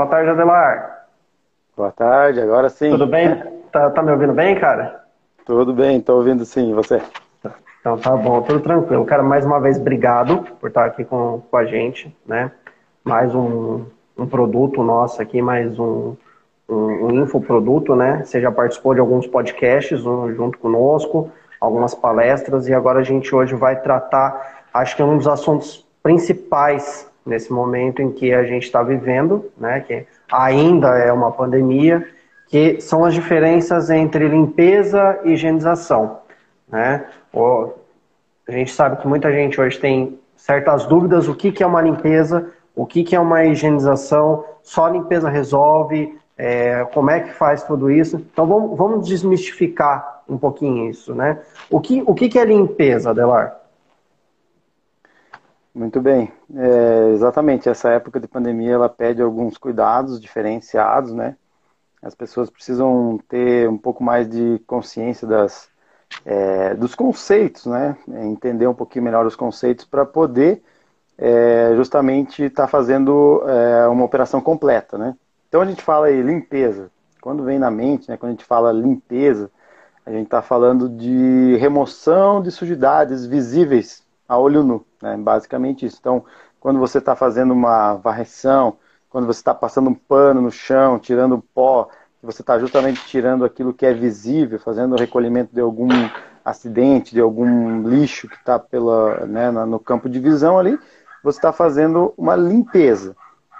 Boa tarde, Adelar. Boa tarde, agora sim. Tudo bem? Tá, tá me ouvindo bem, cara? Tudo bem, tô ouvindo sim, você? Então tá bom, tudo tranquilo. Cara, mais uma vez, obrigado por estar aqui com, com a gente, né? Mais um, um produto nosso aqui, mais um, um, um infoproduto, né? Você já participou de alguns podcasts um, junto conosco, algumas palestras, e agora a gente hoje vai tratar, acho que é um dos assuntos principais nesse momento em que a gente está vivendo, né? Que ainda é uma pandemia, que são as diferenças entre limpeza e higienização. Né? A gente sabe que muita gente hoje tem certas dúvidas o que, que é uma limpeza, o que, que é uma higienização, só limpeza resolve, é, como é que faz tudo isso. Então vamos, vamos desmistificar um pouquinho isso. Né? O, que, o que, que é limpeza, Adelar? Muito bem, é, exatamente. Essa época de pandemia ela pede alguns cuidados diferenciados, né? As pessoas precisam ter um pouco mais de consciência das, é, dos conceitos, né? Entender um pouquinho melhor os conceitos para poder é, justamente estar tá fazendo é, uma operação completa, né? Então a gente fala aí limpeza. Quando vem na mente, né? Quando a gente fala limpeza, a gente está falando de remoção de sujidades visíveis a olho nu, né? Basicamente isso. Então, quando você está fazendo uma varreção, quando você está passando um pano no chão, tirando pó, você está justamente tirando aquilo que é visível, fazendo o recolhimento de algum acidente, de algum lixo que está né, no campo de visão ali, você está fazendo uma limpeza.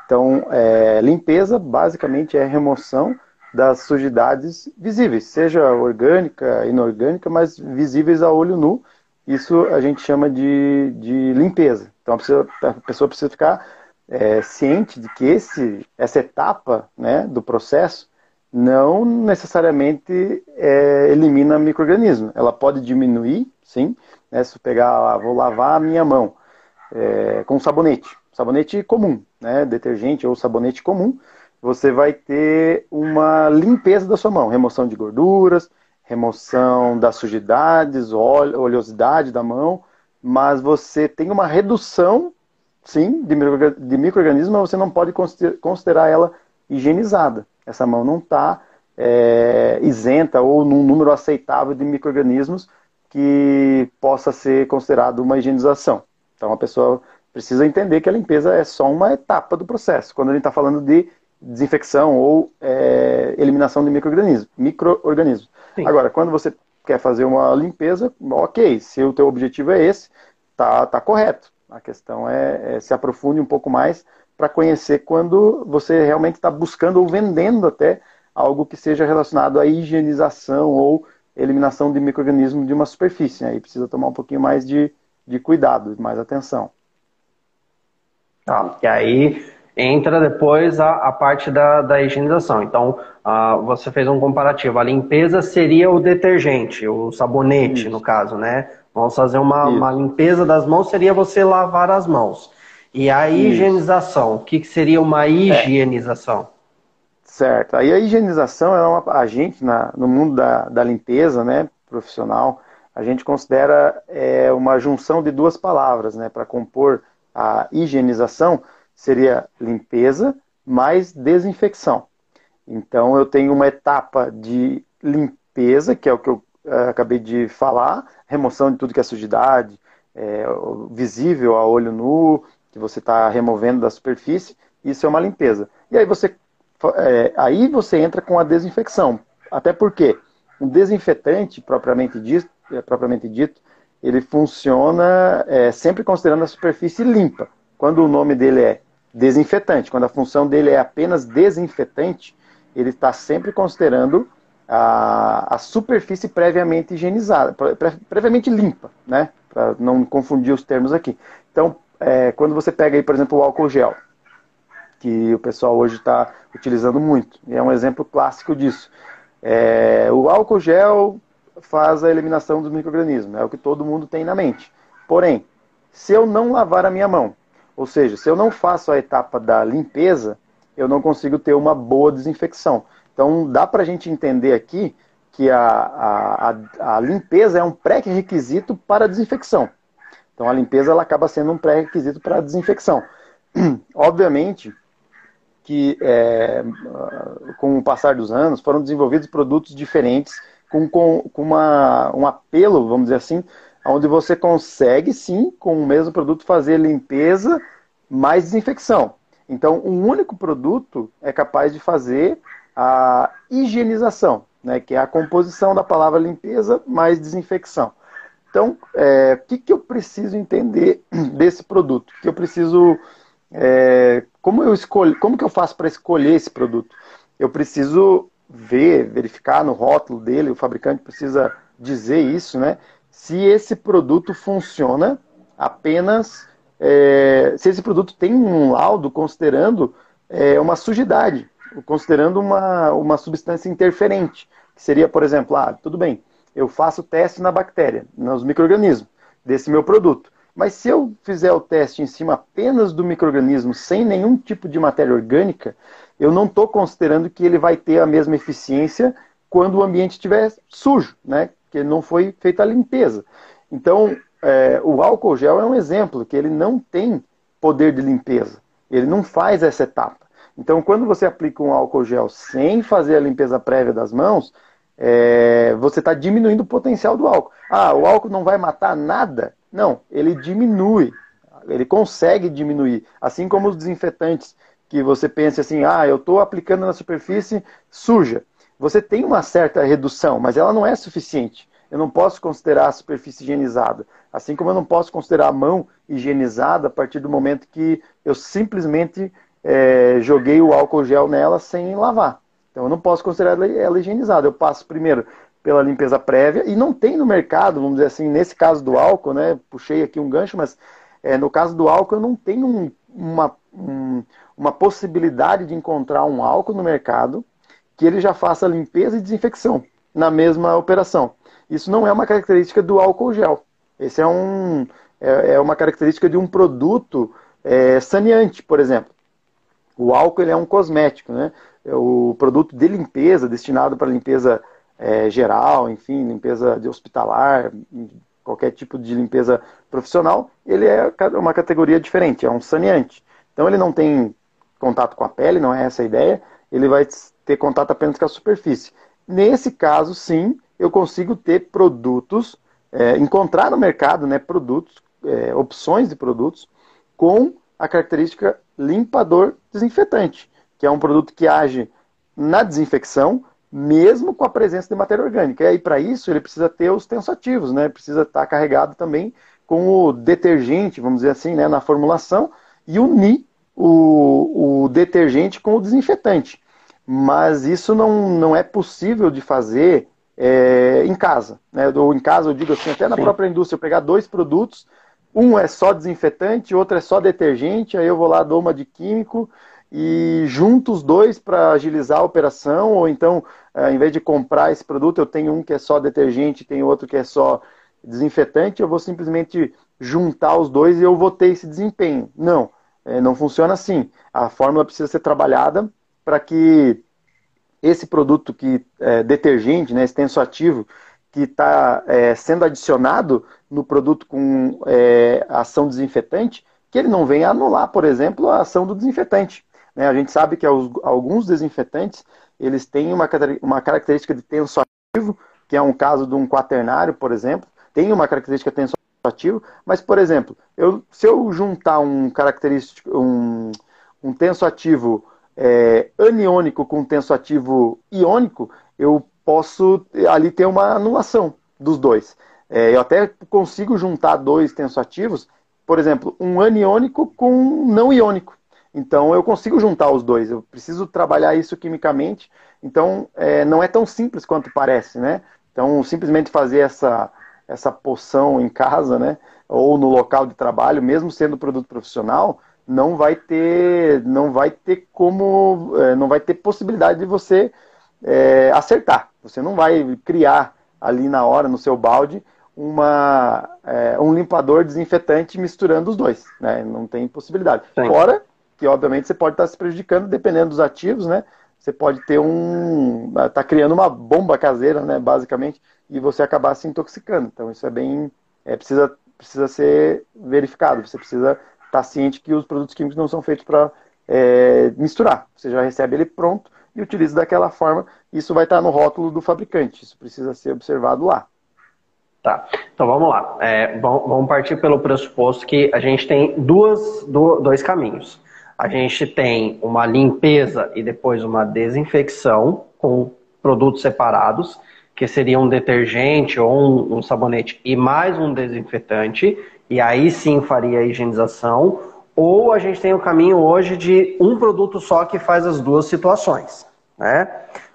Então, é, limpeza basicamente é remoção das sujidades visíveis, seja orgânica, inorgânica, mas visíveis a olho nu. Isso a gente chama de, de limpeza. Então, a pessoa, a pessoa precisa ficar é, ciente de que esse, essa etapa né, do processo não necessariamente é, elimina microorganismo. Ela pode diminuir, sim. Né, se eu pegar, vou lavar a minha mão é, com sabonete, sabonete comum, né, detergente ou sabonete comum, você vai ter uma limpeza da sua mão, remoção de gorduras, remoção das sujidades, oleosidade da mão, mas você tem uma redução, sim, de microorganismo, mas você não pode considerar ela higienizada essa mão não está é, isenta ou num número aceitável de micro-organismos que possa ser considerado uma higienização. Então a pessoa precisa entender que a limpeza é só uma etapa do processo. Quando a gente está falando de desinfecção ou é, eliminação de micro-organismos. Micro Agora, quando você quer fazer uma limpeza, ok, se o teu objetivo é esse, tá, tá correto. A questão é, é se aprofunde um pouco mais para conhecer quando você realmente está buscando ou vendendo até algo que seja relacionado à higienização ou eliminação de micro-organismos de uma superfície. Aí precisa tomar um pouquinho mais de, de cuidado, mais atenção. Tá, e aí entra depois a, a parte da, da higienização. Então, uh, você fez um comparativo. A limpeza seria o detergente, o sabonete, Isso. no caso, né? Vamos fazer uma, uma limpeza das mãos, seria você lavar as mãos. E a higienização, o que, que seria uma é. higienização? É. Certo. Aí a higienização é uma a gente na, no mundo da, da limpeza, né, profissional, a gente considera é, uma junção de duas palavras, né, para compor a higienização seria limpeza mais desinfecção. Então eu tenho uma etapa de limpeza, que é o que eu é, acabei de falar, remoção de tudo que é sujidade, é, visível a olho nu, que você está removendo da superfície, isso é uma limpeza. E aí você, é, aí você entra com a desinfecção. Até porque um desinfetante, propriamente dito, propriamente dito ele funciona sempre considerando a superfície limpa. Quando o nome dele é desinfetante, quando a função dele é apenas desinfetante, ele está sempre considerando a, a superfície previamente higienizada, pre, previamente limpa, né? Para não confundir os termos aqui. Então, é, quando você pega aí, por exemplo, o álcool gel, que o pessoal hoje está utilizando muito, e é um exemplo clássico disso. É, o álcool gel faz a eliminação dos micro-organismos, é o que todo mundo tem na mente. Porém, se eu não lavar a minha mão, ou seja, se eu não faço a etapa da limpeza, eu não consigo ter uma boa desinfecção. Então, dá para a gente entender aqui que a, a, a, a limpeza é um pré-requisito para a desinfecção. Então a limpeza ela acaba sendo um pré-requisito para a desinfecção. Obviamente que, é, com o passar dos anos, foram desenvolvidos produtos diferentes, com, com, com uma, um apelo, vamos dizer assim, onde você consegue, sim, com o mesmo produto, fazer limpeza mais desinfecção. Então, um único produto é capaz de fazer a higienização, né, que é a composição da palavra limpeza mais desinfecção. Então, é, o que, que eu preciso entender desse produto? Que eu preciso, é, como eu escolho, como que eu faço para escolher esse produto? Eu preciso ver, verificar no rótulo dele, o fabricante precisa dizer isso, né? Se esse produto funciona apenas, é, se esse produto tem um laudo considerando é, uma sujidade, considerando uma, uma substância interferente, que seria, por exemplo, ah, tudo bem, eu faço teste na bactéria, nos micro-organismos desse meu produto. Mas se eu fizer o teste em cima apenas do microorganismo, sem nenhum tipo de matéria orgânica, eu não estou considerando que ele vai ter a mesma eficiência quando o ambiente estiver sujo, né? Que não foi feita a limpeza. Então, é, o álcool gel é um exemplo que ele não tem poder de limpeza. Ele não faz essa etapa. Então, quando você aplica um álcool gel sem fazer a limpeza prévia das mãos, é, você está diminuindo o potencial do álcool. Ah, o álcool não vai matar nada? Não, ele diminui. Ele consegue diminuir. Assim como os desinfetantes, que você pensa assim, ah, eu estou aplicando na superfície suja. Você tem uma certa redução, mas ela não é suficiente. Eu não posso considerar a superfície higienizada. Assim como eu não posso considerar a mão higienizada a partir do momento que eu simplesmente é, joguei o álcool gel nela sem lavar. Então eu não posso considerar ela higienizada. Eu passo primeiro pela limpeza prévia e não tem no mercado, vamos dizer assim, nesse caso do álcool, né? Puxei aqui um gancho, mas é, no caso do álcool eu não tenho um, uma, um, uma possibilidade de encontrar um álcool no mercado que ele já faça limpeza e desinfecção na mesma operação. Isso não é uma característica do álcool gel. Esse é, um, é, é uma característica de um produto é, saneante, por exemplo. O álcool ele é um cosmético, né? É o produto de limpeza, destinado para limpeza é, geral, enfim, limpeza de hospitalar, qualquer tipo de limpeza profissional, ele é uma categoria diferente, é um saneante. Então ele não tem contato com a pele, não é essa a ideia, ele vai ter contato apenas com a superfície. Nesse caso, sim, eu consigo ter produtos, é, encontrar no mercado né, produtos, é, opções de produtos com a característica limpador desinfetante que é um produto que age na desinfecção, mesmo com a presença de matéria orgânica. E aí, para isso, ele precisa ter os tensoativos, né? Precisa estar carregado também com o detergente, vamos dizer assim, né, na formulação, e unir o, o detergente com o desinfetante. Mas isso não, não é possível de fazer é, em casa. Né? Ou em casa, eu digo assim, até na Sim. própria indústria, eu pegar dois produtos, um é só desinfetante, outro é só detergente, aí eu vou lá, dou uma de químico e junto os dois para agilizar a operação, ou então, ao invés de comprar esse produto, eu tenho um que é só detergente, tem outro que é só desinfetante, eu vou simplesmente juntar os dois e eu vou ter esse desempenho. Não, é, não funciona assim. A fórmula precisa ser trabalhada para que esse produto que é detergente, né, esse tensoativo, que está é, sendo adicionado no produto com é, ação desinfetante, que ele não venha anular, por exemplo, a ação do desinfetante. Né? A gente sabe que alguns desinfetantes eles têm uma, uma característica de tensoativo, que é um caso de um quaternário, por exemplo, tem uma característica tensoativo, mas, por exemplo, eu, se eu juntar um característico, um, um tensoativo é, aniônico com um tensoativo iônico, eu posso ali ter uma anulação dos dois. É, eu até consigo juntar dois tensoativos, por exemplo, um aniônico com um não iônico. Então eu consigo juntar os dois. Eu preciso trabalhar isso quimicamente. Então é, não é tão simples quanto parece, né? Então simplesmente fazer essa essa poção em casa, né? Ou no local de trabalho, mesmo sendo produto profissional, não vai ter não vai ter como é, não vai ter possibilidade de você é, acertar. Você não vai criar ali na hora no seu balde uma, é, um limpador desinfetante misturando os dois. Né? Não tem possibilidade. Sim. Fora que obviamente você pode estar se prejudicando dependendo dos ativos, né? Você pode ter um. tá criando uma bomba caseira, né? Basicamente, e você acabar se intoxicando. Então isso é bem. É, precisa, precisa ser verificado. Você precisa estar ciente que os produtos químicos não são feitos para é, misturar. Você já recebe ele pronto e utiliza daquela forma. Isso vai estar no rótulo do fabricante. Isso precisa ser observado lá. Tá, então vamos lá. É, vamos partir pelo pressuposto que a gente tem duas, dois caminhos. A gente tem uma limpeza e depois uma desinfecção com produtos separados, que seria um detergente ou um, um sabonete e mais um desinfetante, e aí sim faria a higienização. Ou a gente tem o caminho hoje de um produto só que faz as duas situações. Né?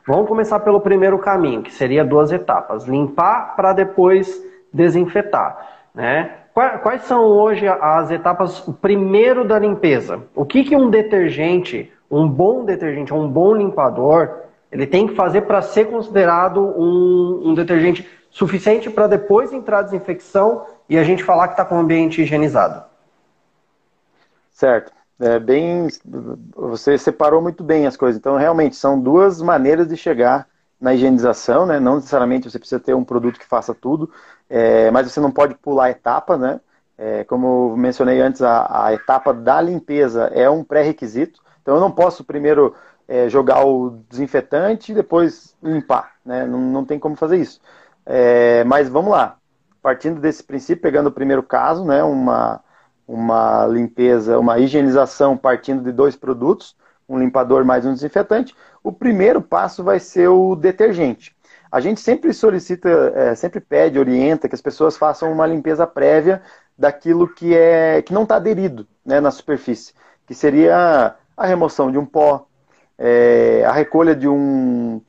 Vamos começar pelo primeiro caminho, que seria duas etapas: limpar para depois desinfetar. Né? Quais são hoje as etapas primeiro da limpeza? O que, que um detergente, um bom detergente, um bom limpador, ele tem que fazer para ser considerado um, um detergente suficiente para depois entrar a desinfecção e a gente falar que está com o ambiente higienizado? Certo. É bem, você separou muito bem as coisas. Então, realmente, são duas maneiras de chegar na higienização, né? Não necessariamente você precisa ter um produto que faça tudo, é, mas você não pode pular etapas, né? É, como eu mencionei antes, a, a, etapa da limpeza é um pré-requisito. Então, eu não posso primeiro é, jogar o desinfetante e depois limpar, né? Não, não tem como fazer isso. É, mas vamos lá. Partindo desse princípio, pegando o primeiro caso, né? Uma uma limpeza, uma higienização partindo de dois produtos, um limpador mais um desinfetante, o primeiro passo vai ser o detergente. A gente sempre solicita, é, sempre pede, orienta que as pessoas façam uma limpeza prévia daquilo que é que não está aderido né, na superfície, que seria a remoção de um pó, é, a recolha de um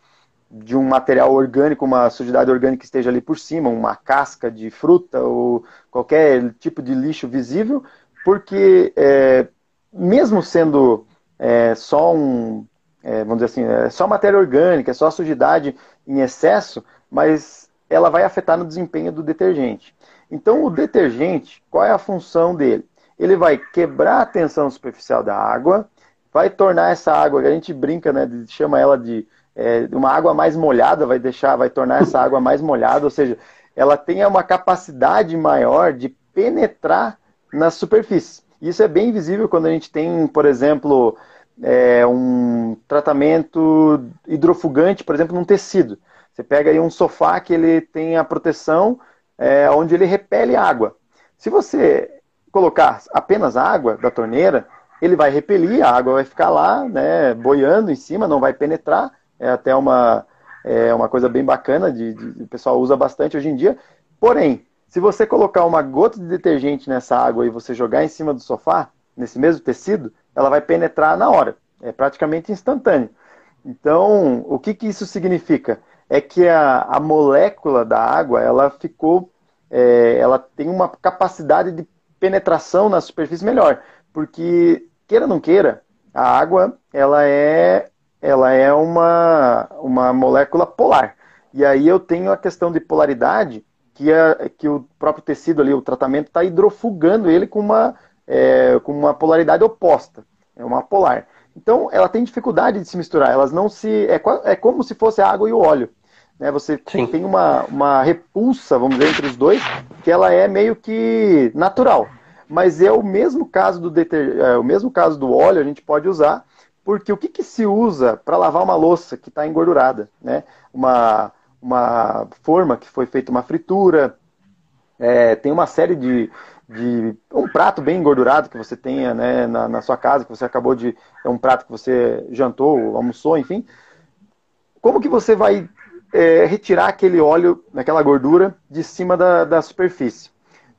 de um material orgânico, uma sujidade orgânica que esteja ali por cima, uma casca de fruta ou qualquer tipo de lixo visível, porque é, mesmo sendo é, só um, é, vamos dizer assim, é só matéria orgânica, é só sujidade em excesso, mas ela vai afetar no desempenho do detergente. Então, o detergente, qual é a função dele? Ele vai quebrar a tensão superficial da água, vai tornar essa água, que a gente brinca, né, chama ela de é, uma água mais molhada vai deixar, vai tornar essa água mais molhada, ou seja, ela tem uma capacidade maior de penetrar na superfície. Isso é bem visível quando a gente tem, por exemplo, é, um tratamento hidrofugante, por exemplo, num tecido. Você pega aí um sofá que ele tem a proteção é, onde ele repele água. Se você colocar apenas água da torneira, ele vai repelir, a água vai ficar lá, né, boiando em cima, não vai penetrar, é até uma, é uma coisa bem bacana, de, de, o pessoal usa bastante hoje em dia. Porém, se você colocar uma gota de detergente nessa água e você jogar em cima do sofá, nesse mesmo tecido, ela vai penetrar na hora. É praticamente instantâneo. Então, o que, que isso significa? É que a, a molécula da água, ela ficou, é, ela tem uma capacidade de penetração na superfície melhor. Porque, queira ou não queira, a água, ela é ela é uma, uma molécula polar. E aí eu tenho a questão de polaridade, que, é, que o próprio tecido ali, o tratamento, está hidrofugando ele com uma, é, com uma polaridade oposta. É uma polar. Então, ela tem dificuldade de se misturar. Elas não se. É, é como se fosse a água e o óleo. Né? Você Sim. tem uma, uma repulsa, vamos dizer, entre os dois, que ela é meio que natural. Mas é o mesmo caso do deter... é, o mesmo caso do óleo, a gente pode usar porque o que, que se usa para lavar uma louça que está engordurada? Né? Uma, uma forma que foi feita uma fritura, é, tem uma série de, de. um prato bem engordurado que você tenha né, na, na, sua casa, que você acabou de. É um prato que você jantou, almoçou, enfim. Como que você vai é, retirar aquele óleo, aquela gordura, de cima da, da superfície?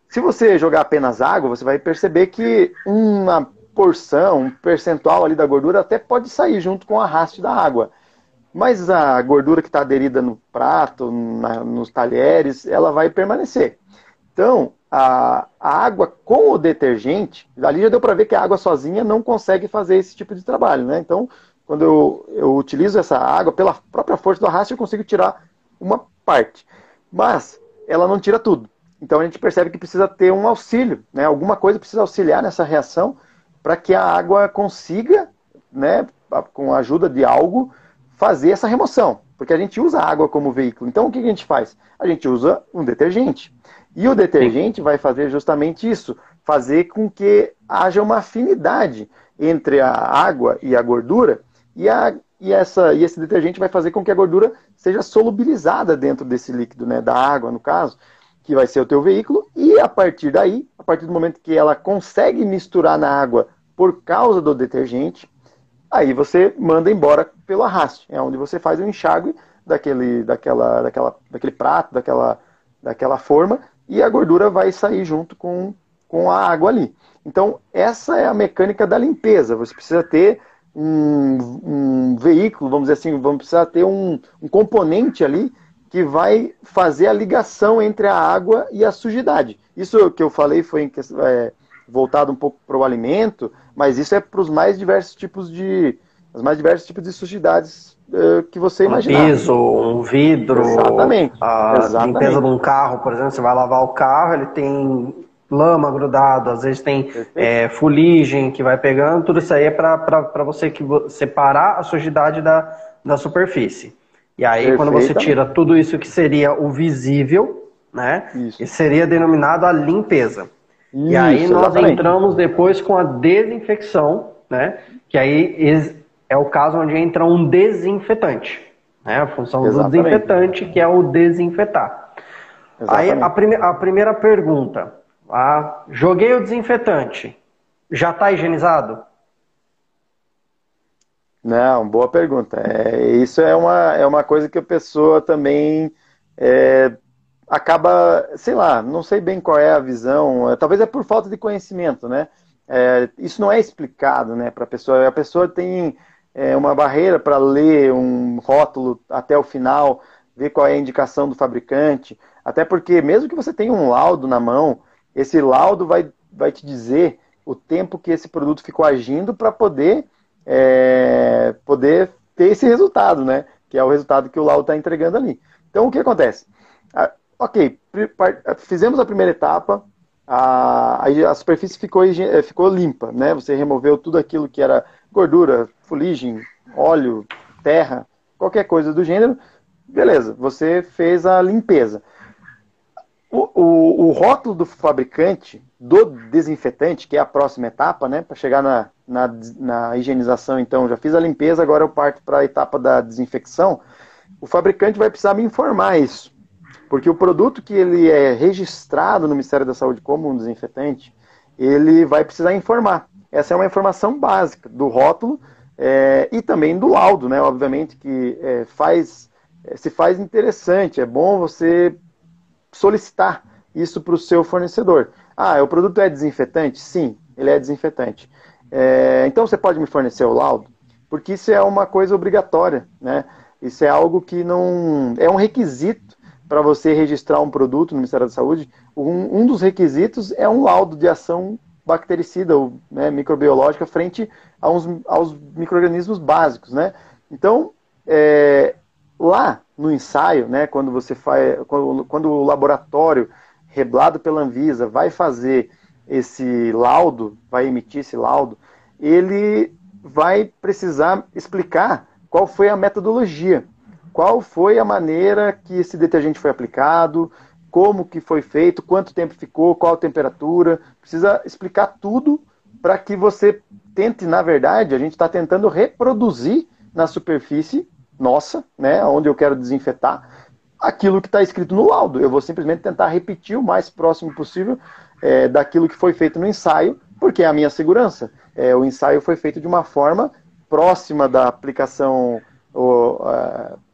Se você jogar apenas água, você vai perceber que uma porção, um percentual ali da gordura até pode sair junto com o arraste da água. Mas a gordura que está aderida no prato, na, nos talheres, ela vai permanecer. Então, a, a, água com o detergente, dali já deu para ver que a água sozinha não consegue fazer esse tipo de trabalho. Né? Então, quando eu, eu utilizo essa água, pela própria força do arraste, eu consigo tirar uma parte. Mas ela não tira tudo. Então a gente percebe que precisa ter um auxílio, né? alguma coisa precisa auxiliar nessa reação para que a água consiga, né, com a ajuda de algo, fazer essa remoção. Porque a gente usa a água como veículo. Então o que a gente faz? A gente usa um detergente. E o detergente vai fazer justamente isso, fazer com que haja uma afinidade entre a água e a gordura, e, a, e, essa, e esse detergente vai fazer com que a gordura seja solubilizada dentro desse líquido, né, da água, no caso, que vai ser o teu veículo, e a partir daí, a partir do momento que ela consegue misturar na água por causa do detergente, aí você manda embora pelo arraste, é onde você faz o enxágue daquele, daquela, daquela, daquele prato, daquela, daquela forma, e a gordura vai sair junto com, com a água ali. Então, essa é a mecânica da limpeza. Você precisa ter um, um veículo, vamos dizer assim, vamos precisar ter um, um, componente ali que vai fazer a ligação entre a água e a sujidade. Isso que eu falei foi em, é, voltado um pouco para o alimento, mas isso é para os mais diversos tipos de os mais diversos tipos de sujidades uh, que você um imaginar. Um piso, um vidro, Exatamente. a Exatamente. limpeza de um carro, por exemplo, você vai lavar o carro, ele tem lama grudado, às vezes tem é, fuligem que vai pegando, tudo isso aí é para você que, separar a sujidade da, da superfície. E aí, quando você tira tudo isso que seria o visível, né, isso. seria denominado a limpeza. Isso, e aí nós exatamente. entramos depois com a desinfecção, né, que aí é o caso onde entra um desinfetante. Né, a função exatamente. do desinfetante, que é o desinfetar. Exatamente. Aí a, prime a primeira pergunta, ah, joguei o desinfetante. Já está higienizado? Não, boa pergunta. É, isso é uma, é uma coisa que a pessoa também é, acaba, sei lá, não sei bem qual é a visão, é, talvez é por falta de conhecimento, né? É, isso não é explicado né, para a pessoa. A pessoa tem é, uma barreira para ler um rótulo até o final, ver qual é a indicação do fabricante. Até porque, mesmo que você tenha um laudo na mão, esse laudo vai, vai te dizer o tempo que esse produto ficou agindo para poder, é, poder ter esse resultado, né? Que é o resultado que o laudo está entregando ali. Então, o que acontece? Ok, fizemos a primeira etapa, a, a superfície ficou, eh, ficou limpa, né? Você removeu tudo aquilo que era gordura, fuligem, óleo, terra, qualquer coisa do gênero. Beleza, você fez a limpeza. O, o, o, rótulo do fabricante do desinfetante, que é a próxima etapa, né? Para chegar na, na, na, higienização, então, já fiz a limpeza, agora eu parto para a etapa da desinfecção. O fabricante vai precisar me informar isso. Porque o produto que ele é registrado no Ministério da Saúde como um desinfetante, ele vai precisar informar. Essa é uma informação básica do rótulo é, e também do laudo, né? Obviamente que é, faz, é, se faz interessante. É bom você solicitar isso para o seu fornecedor. Ah, o produto é desinfetante? Sim, ele é desinfetante. É, então você pode me fornecer o laudo? Porque isso é uma coisa obrigatória, né? Isso é algo que não. É um requisito para você registrar um produto no Ministério da Saúde. Um, um dos requisitos é um laudo de ação bactericida ou né, microbiológica frente aos, aos micro-organismos básicos, né? Então, é, lá no ensaio, né, quando você faz, quando, quando o laboratório reblado pela Anvisa vai fazer esse laudo, vai emitir esse laudo, ele vai precisar explicar qual foi a metodologia, qual foi a maneira que esse detergente foi aplicado, como que foi feito, quanto tempo ficou, qual a temperatura, precisa explicar tudo para que você tente, na verdade, a gente está tentando reproduzir na superfície nossa, né, onde eu quero desinfetar, aquilo que está escrito no laudo. Eu vou simplesmente tentar repetir o mais próximo possível é, daquilo que foi feito no ensaio, porque é a minha segurança. É, o ensaio foi feito de uma forma próxima da aplicação o,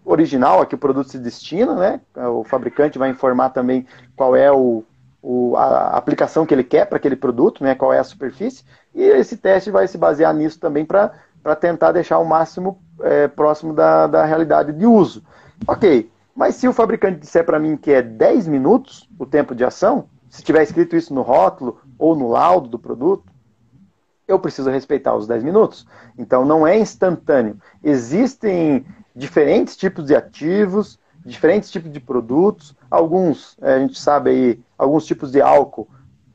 original a que o produto se destina, né? O fabricante vai informar também qual é o, o a aplicação que ele quer para aquele produto, né? Qual é a superfície, e esse teste vai se basear nisso também para tentar deixar o máximo é, próximo da, da realidade de uso. Ok, mas se o fabricante disser para mim que é 10 minutos o tempo de ação, se tiver escrito isso no rótulo ou no laudo do produto, eu preciso respeitar os 10 minutos. Então não é instantâneo. Existem diferentes tipos de ativos, diferentes tipos de produtos, alguns, é, a gente sabe aí, alguns tipos de álcool,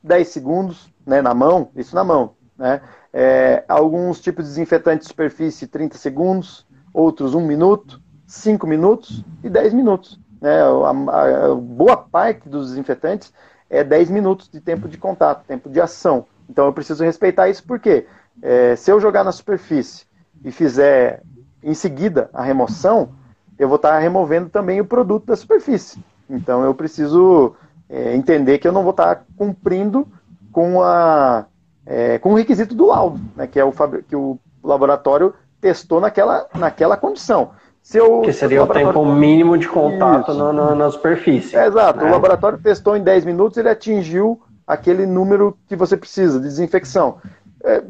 10 segundos né, na mão, isso na mão. Né? É, alguns tipos de desinfetante de superfície 30 segundos, outros 1 minuto, 5 minutos e 10 minutos. Né? A, a, boa parte dos desinfetantes é 10 minutos de tempo de contato, tempo de ação. Então eu preciso respeitar isso porque é, se eu jogar na superfície e fizer em seguida a remoção, eu vou estar removendo também o produto da superfície. Então eu preciso é, entender que eu não vou estar cumprindo com, a, é, com o requisito do laudo, né, que é o que o laboratório testou naquela, naquela condição. Se eu, que seria o, o tempo mínimo de contato no, no, na superfície. É, exato. Né? O laboratório testou em 10 minutos, ele atingiu aquele número que você precisa de desinfecção. É,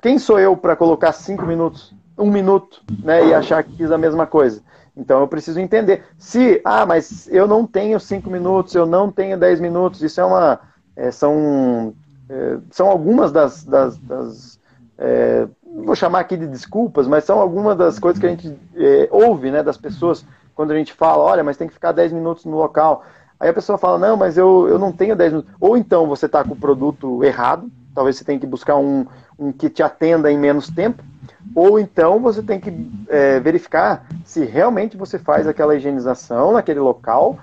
quem sou eu para colocar 5 minutos, um minuto, né, e achar que fiz a mesma coisa? Então eu preciso entender. Se, ah, mas eu não tenho cinco minutos, eu não tenho dez minutos, isso é uma. É, são, é, são algumas das. das, das é, vou chamar aqui de desculpas, mas são algumas das coisas que a gente é, ouve né, das pessoas quando a gente fala, olha, mas tem que ficar 10 minutos no local. Aí a pessoa fala, não, mas eu, eu não tenho 10 minutos. Ou então você está com o produto errado, talvez você tenha que buscar um, um que te atenda em menos tempo, ou então você tem que é, verificar se realmente você faz aquela higienização naquele local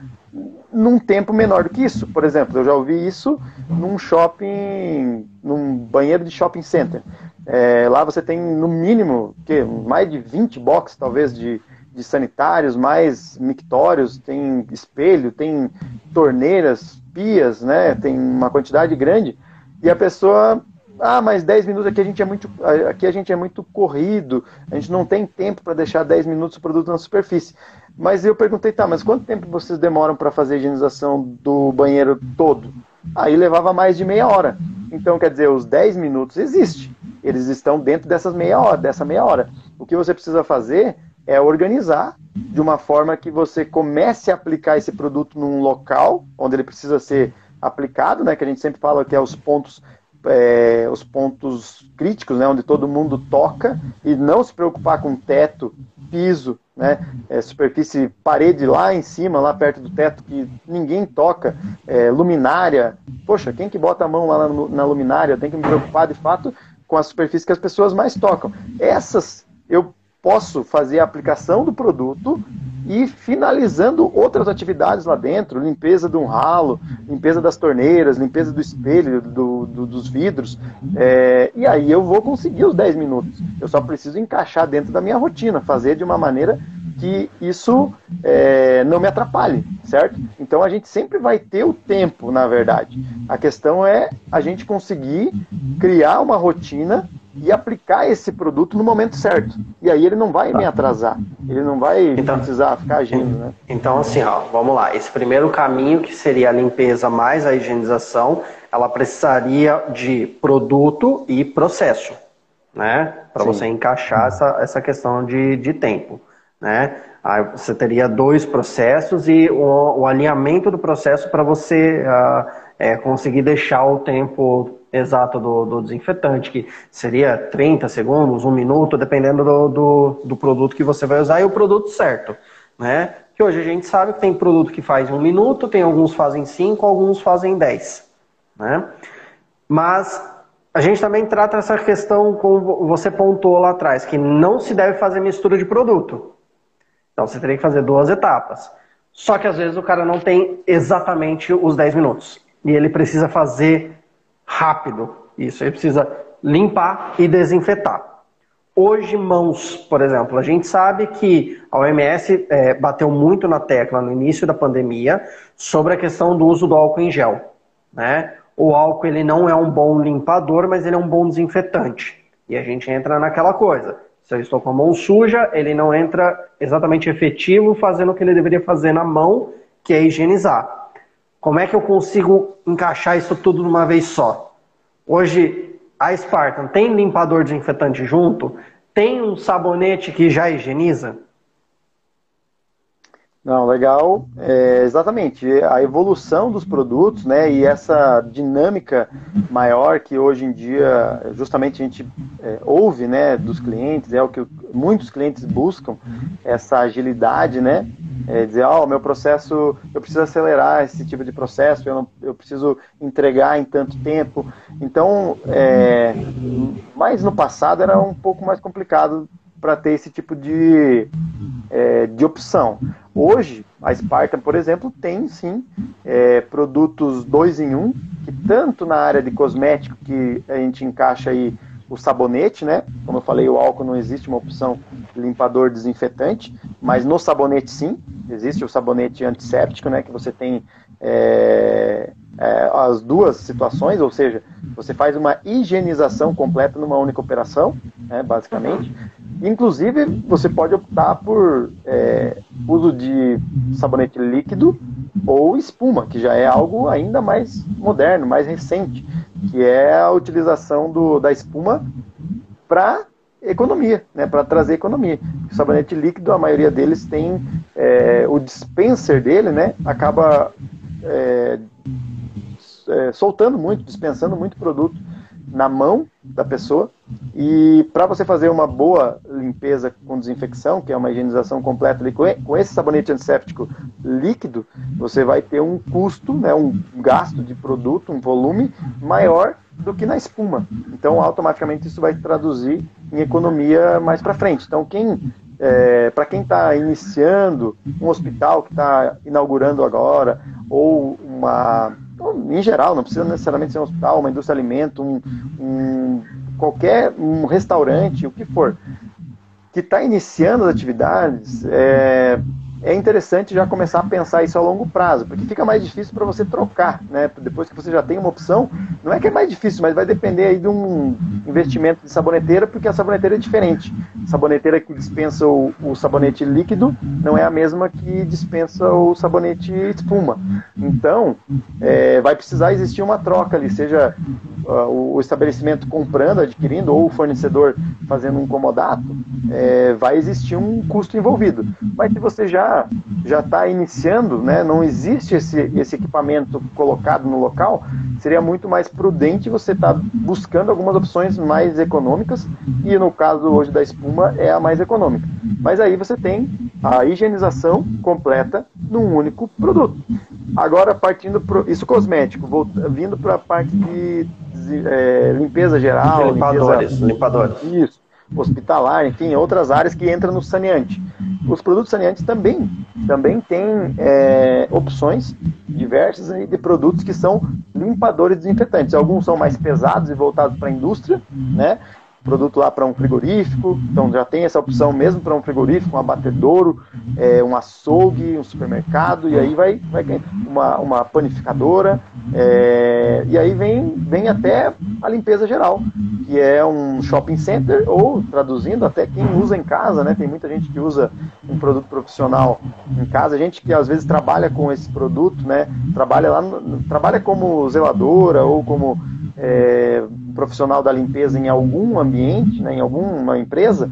num tempo menor do que isso. Por exemplo, eu já ouvi isso num shopping, num banheiro de shopping center. É, lá você tem no mínimo que, mais de 20 boxes, talvez, de, de sanitários, mais mictórios, tem espelho, tem torneiras, pias, né? Tem uma quantidade grande. E a pessoa ah, mas 10 minutos aqui a gente é muito aqui a gente é muito corrido, a gente não tem tempo para deixar 10 minutos o produto na superfície. Mas eu perguntei, tá, mas quanto tempo vocês demoram para fazer a higienização do banheiro todo? Aí levava mais de meia hora. Então, quer dizer, os 10 minutos existem. Eles estão dentro dessas meia hora, dessa meia hora. O que você precisa fazer é organizar de uma forma que você comece a aplicar esse produto num local onde ele precisa ser aplicado, né? Que a gente sempre fala que é os pontos é, os pontos críticos, né, onde todo mundo toca, e não se preocupar com teto, piso, né, é, superfície, parede lá em cima, lá perto do teto, que ninguém toca, é, luminária. Poxa, quem que bota a mão lá na, na luminária? Tem que me preocupar, de fato, com a superfície que as pessoas mais tocam. Essas eu posso fazer a aplicação do produto e finalizando outras atividades lá dentro, limpeza de um ralo, limpeza das torneiras, limpeza do espelho, do, do, dos vidros, é, e aí eu vou conseguir os 10 minutos. Eu só preciso encaixar dentro da minha rotina, fazer de uma maneira que isso é, não me atrapalhe, certo? Então a gente sempre vai ter o tempo, na verdade. A questão é a gente conseguir criar uma rotina e aplicar esse produto no momento certo. E aí ele não vai tá. me atrasar, ele não vai então, precisar ficar agindo, né? Então, assim, ó, vamos lá. Esse primeiro caminho, que seria a limpeza mais a higienização, ela precisaria de produto e processo, né? Para você encaixar essa, essa questão de, de tempo, né? Aí você teria dois processos e o, o alinhamento do processo para você uh, é, conseguir deixar o tempo exato do, do, desinfetante, que seria 30 segundos, um minuto, dependendo do, do, do, produto que você vai usar e o produto certo. Né? Que hoje a gente sabe que tem produto que faz um minuto, tem alguns fazem cinco, alguns fazem 10. Né? Mas a gente também trata essa questão, como você pontuou lá atrás, que não se deve fazer mistura de produto. Então você teria que fazer duas etapas. Só que às vezes o cara não tem exatamente os 10 minutos. E ele precisa fazer rápido. Isso, ele precisa limpar e desinfetar. Hoje, mãos, por exemplo, a gente sabe que a OMS é, bateu muito na tecla no início da pandemia sobre a questão do uso do álcool em gel. Né? O álcool ele não é um bom limpador, mas ele é um bom desinfetante. E a gente entra naquela coisa. Se eu estou com a mão suja, ele não entra exatamente efetivo fazendo o que ele deveria fazer na mão, que é higienizar. Como é que eu consigo encaixar isso tudo numa vez só? Hoje, a Spartan tem limpador desinfetante junto? Tem um sabonete que já higieniza? Não, legal. É, exatamente. A evolução dos produtos, né, e essa dinâmica maior que hoje em dia, justamente a gente é, ouve, né, dos clientes, é o que muitos clientes buscam, essa agilidade, né, é, dizer, ó, oh, meu processo, eu preciso acelerar esse tipo de processo, eu, não, eu preciso entregar em tanto tempo. Então, é, mas no passado era um pouco mais complicado para ter esse tipo de, é, de opção. Hoje, a Spartan, por exemplo, tem sim é, produtos dois em um, que tanto na área de cosmético, que a gente encaixa aí o sabonete, né? Como eu falei, o álcool não existe uma opção limpador desinfetante, mas no sabonete sim, existe o sabonete antisséptico, né? Que você tem é, é, as duas situações, ou seja, você faz uma higienização completa numa única operação, né, basicamente. Inclusive, você pode optar por é, uso de sabonete líquido ou espuma, que já é algo ainda mais moderno, mais recente, que é a utilização do, da espuma para economia, né, para trazer economia. O sabonete líquido, a maioria deles tem é, o dispenser dele, né, acaba é, é, soltando muito, dispensando muito produto na mão da pessoa. E para você fazer uma boa limpeza com desinfecção, que é uma higienização completa ali, com esse sabonete antisséptico líquido, você vai ter um custo, né, um gasto de produto, um volume maior do que na espuma. Então, automaticamente isso vai traduzir em economia mais para frente. Então, quem é, para quem está iniciando um hospital que está inaugurando agora, ou uma. Em geral, não precisa necessariamente ser um hospital, uma indústria de alimento, um, um qualquer um restaurante, o que for, que está iniciando as atividades, é, é interessante já começar a pensar isso a longo prazo, porque fica mais difícil para você trocar, né? Depois que você já tem uma opção, não é que é mais difícil, mas vai depender aí de um investimento de saboneteira, porque a saboneteira é diferente. A saboneteira que dispensa o, o sabonete líquido não é a mesma que dispensa o sabonete espuma. Então, é, vai precisar existir uma troca ali, seja uh, o estabelecimento comprando, adquirindo, ou o fornecedor fazendo um comodato, é, vai existir um custo envolvido. Mas se você já já está iniciando, né, não existe esse, esse equipamento colocado no local, seria muito mais prudente você estar tá buscando algumas opções mais econômicas e no caso hoje da espuma é a mais econômica. Mas aí você tem a higienização completa num único produto. Agora partindo pro, isso cosmético, voltando, vindo para a parte de, de é, limpeza geral, limpadores, limpeza, limpadores. Isso hospitalar, enfim, outras áreas que entram no saneante. Os produtos saneantes também, também têm é, opções diversas de produtos que são limpadores desinfetantes. Alguns são mais pesados e voltados para a indústria, né? Produto lá para um frigorífico, então já tem essa opção mesmo para um frigorífico, um abatedouro, é, um açougue, um supermercado, e aí vai, vai uma, uma panificadora, é, e aí vem, vem até a limpeza geral, que é um shopping center, ou traduzindo até quem usa em casa, né? Tem muita gente que usa um produto profissional em casa, gente que às vezes trabalha com esse produto, né? Trabalha lá, trabalha como zeladora ou como é, profissional da limpeza em algum ambiente, né, em alguma empresa,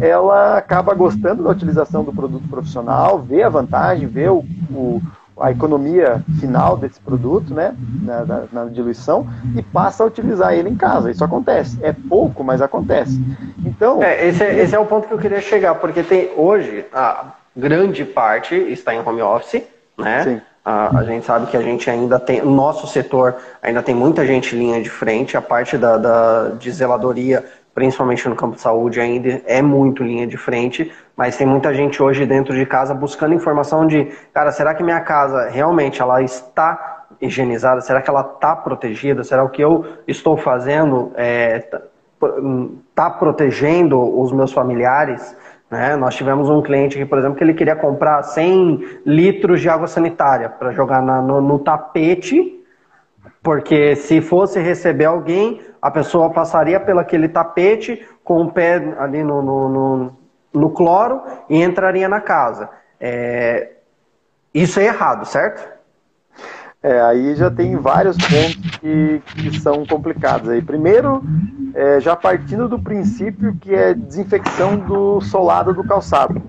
ela acaba gostando da utilização do produto profissional, vê a vantagem, vê o, o a economia final desse produto, né, na, na, na, diluição, e passa a utilizar ele em casa. Isso acontece. É pouco, mas acontece. Então. É, esse, é, esse é o ponto que eu queria chegar, porque tem hoje a grande parte está em home office, né? Sim. A, a, gente sabe que a gente ainda tem, nosso setor ainda tem muita gente linha de frente, a parte da, da de zeladoria, principalmente no campo de saúde, ainda é muito linha de frente, mas tem muita gente hoje dentro de casa buscando informação de, cara, será que minha casa realmente ela está higienizada? Será que ela está protegida? Será que eu estou fazendo é, tá, tá protegendo os meus familiares? Né? Nós tivemos um cliente aqui, por exemplo, que ele queria comprar 100 litros de água sanitária para jogar na, no, no tapete, porque se fosse receber alguém, a pessoa passaria pelo aquele tapete com o pé ali no, no, no, no cloro e entraria na casa. É... Isso é errado, certo? É, aí já tem vários pontos que, que são complicados. Aí, primeiro, é, já partindo do princípio que é desinfecção do solado do calçado.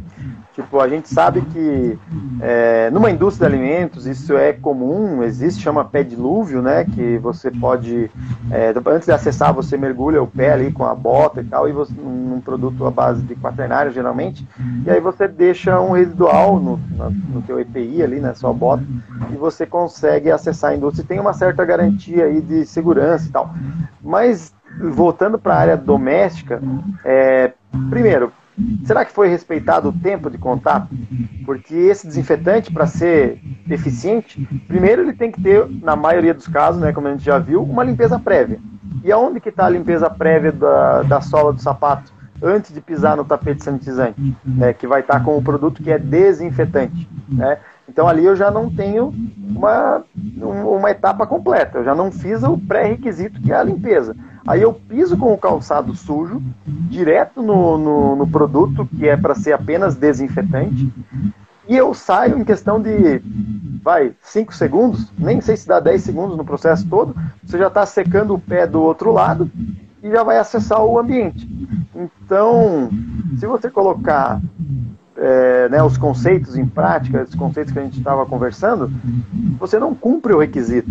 Tipo, a gente sabe que é, numa indústria de alimentos isso é comum, existe, chama pé dilúvio, né? Que você pode, é, antes de acessar, você mergulha o pé ali com a bota e tal, e você, num produto à base de quaternário, geralmente, e aí você deixa um residual no, no, no teu EPI ali, na sua bota, e você consegue acessar a indústria e tem uma certa garantia aí de segurança e tal. Mas, voltando para a área doméstica, é, primeiro, Será que foi respeitado o tempo de contato? Porque esse desinfetante, para ser eficiente, primeiro ele tem que ter, na maioria dos casos, né, como a gente já viu, uma limpeza prévia. E aonde que está a limpeza prévia da, da sola do sapato antes de pisar no tapete sanitizante, né, que vai estar tá com o produto que é desinfetante, né? Então ali eu já não tenho uma, uma etapa completa, eu já não fiz o pré-requisito que é a limpeza. Aí eu piso com o calçado sujo, direto no, no, no produto, que é para ser apenas desinfetante, e eu saio em questão de, vai, 5 segundos, nem sei se dá 10 segundos no processo todo, você já está secando o pé do outro lado e já vai acessar o ambiente. Então, se você colocar é, né, os conceitos em prática, os conceitos que a gente estava conversando, você não cumpre o requisito.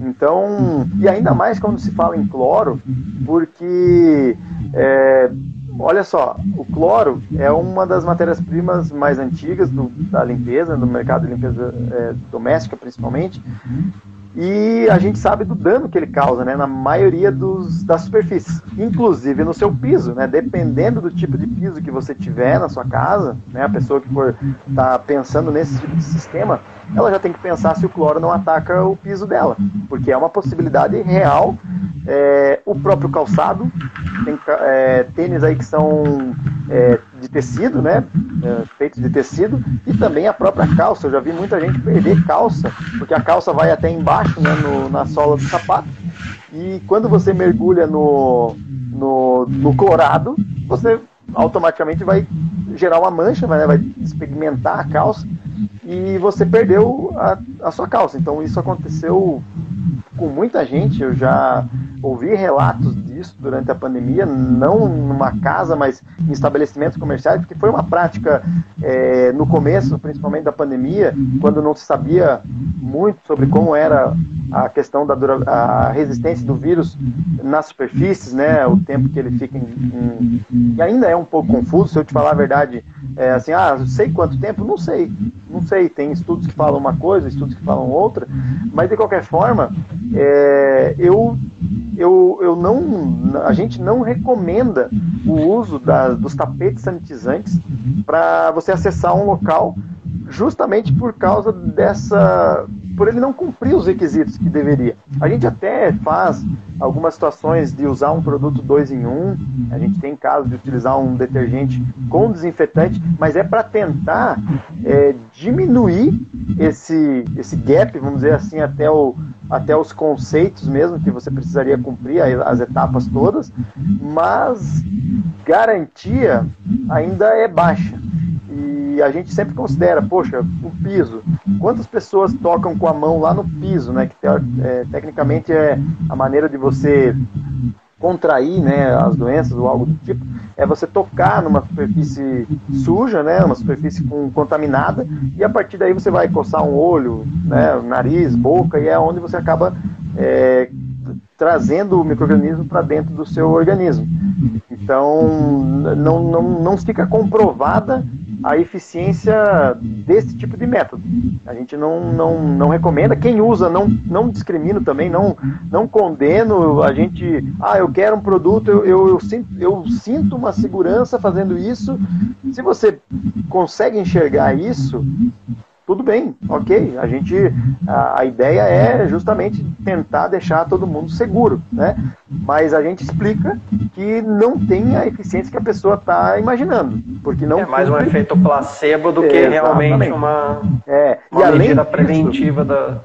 Então, e ainda mais quando se fala em cloro, porque é, olha só, o cloro é uma das matérias-primas mais antigas do, da limpeza, do mercado de limpeza é, doméstica principalmente, e a gente sabe do dano que ele causa né, na maioria dos, das superfícies, inclusive no seu piso. Né, dependendo do tipo de piso que você tiver na sua casa, né, a pessoa que for tá pensando nesse tipo de sistema, ela já tem que pensar se o cloro não ataca o piso dela, porque é uma possibilidade real. É, o próprio calçado, tem é, tênis aí que são é, de tecido, né? É, feitos de tecido, e também a própria calça. Eu já vi muita gente perder calça, porque a calça vai até embaixo, né, no, na sola do sapato, e quando você mergulha no, no, no clorado, você automaticamente vai gerar uma mancha, né, vai despigmentar a calça, e você perdeu a, a sua calça. Então isso aconteceu com muita gente, eu já ouvi relatos disso durante a pandemia, não numa casa, mas em estabelecimentos comerciais, porque foi uma prática é, no começo, principalmente da pandemia, quando não se sabia muito sobre como era a questão da a resistência do vírus nas superfícies, né, o tempo que ele fica em, em, e ainda é um pouco confuso, se eu te falar a verdade, é assim, ah, sei quanto tempo, não sei, não sei, tem estudos que falam uma coisa, estudos que falam outra, mas de qualquer forma, é, eu, eu, eu não, a gente não recomenda o uso da, dos tapetes sanitizantes para você acessar um local justamente por causa dessa por ele não cumprir os requisitos que deveria. A gente até faz algumas situações de usar um produto dois em um, a gente tem casos de utilizar um detergente com desinfetante, mas é para tentar é, diminuir esse, esse gap, vamos dizer assim, até, o, até os conceitos mesmo que você precisaria cumprir, as etapas todas, mas garantia ainda é baixa. E a gente sempre considera, poxa, o piso. Quantas pessoas tocam com a mão lá no piso, né? Que é, tecnicamente é a maneira de você contrair né, as doenças ou algo do tipo, é você tocar numa superfície suja, né, uma superfície com, contaminada, e a partir daí você vai coçar um olho, né, nariz, boca, e é onde você acaba é, trazendo o microorganismo para dentro do seu organismo. Então, não, não, não fica comprovada a eficiência desse tipo de método. A gente não, não, não recomenda. Quem usa, não, não discrimino também, não, não condeno. A gente, ah, eu quero um produto, eu, eu, eu, sinto, eu sinto uma segurança fazendo isso. Se você consegue enxergar isso, tudo bem, ok. A gente, a, a, ideia é justamente tentar deixar todo mundo seguro, né? Mas a gente explica que não tem a eficiência que a pessoa está imaginando, porque não. É mais um efeito placebo do que realmente uma, é. uma e além medida disso, preventiva da.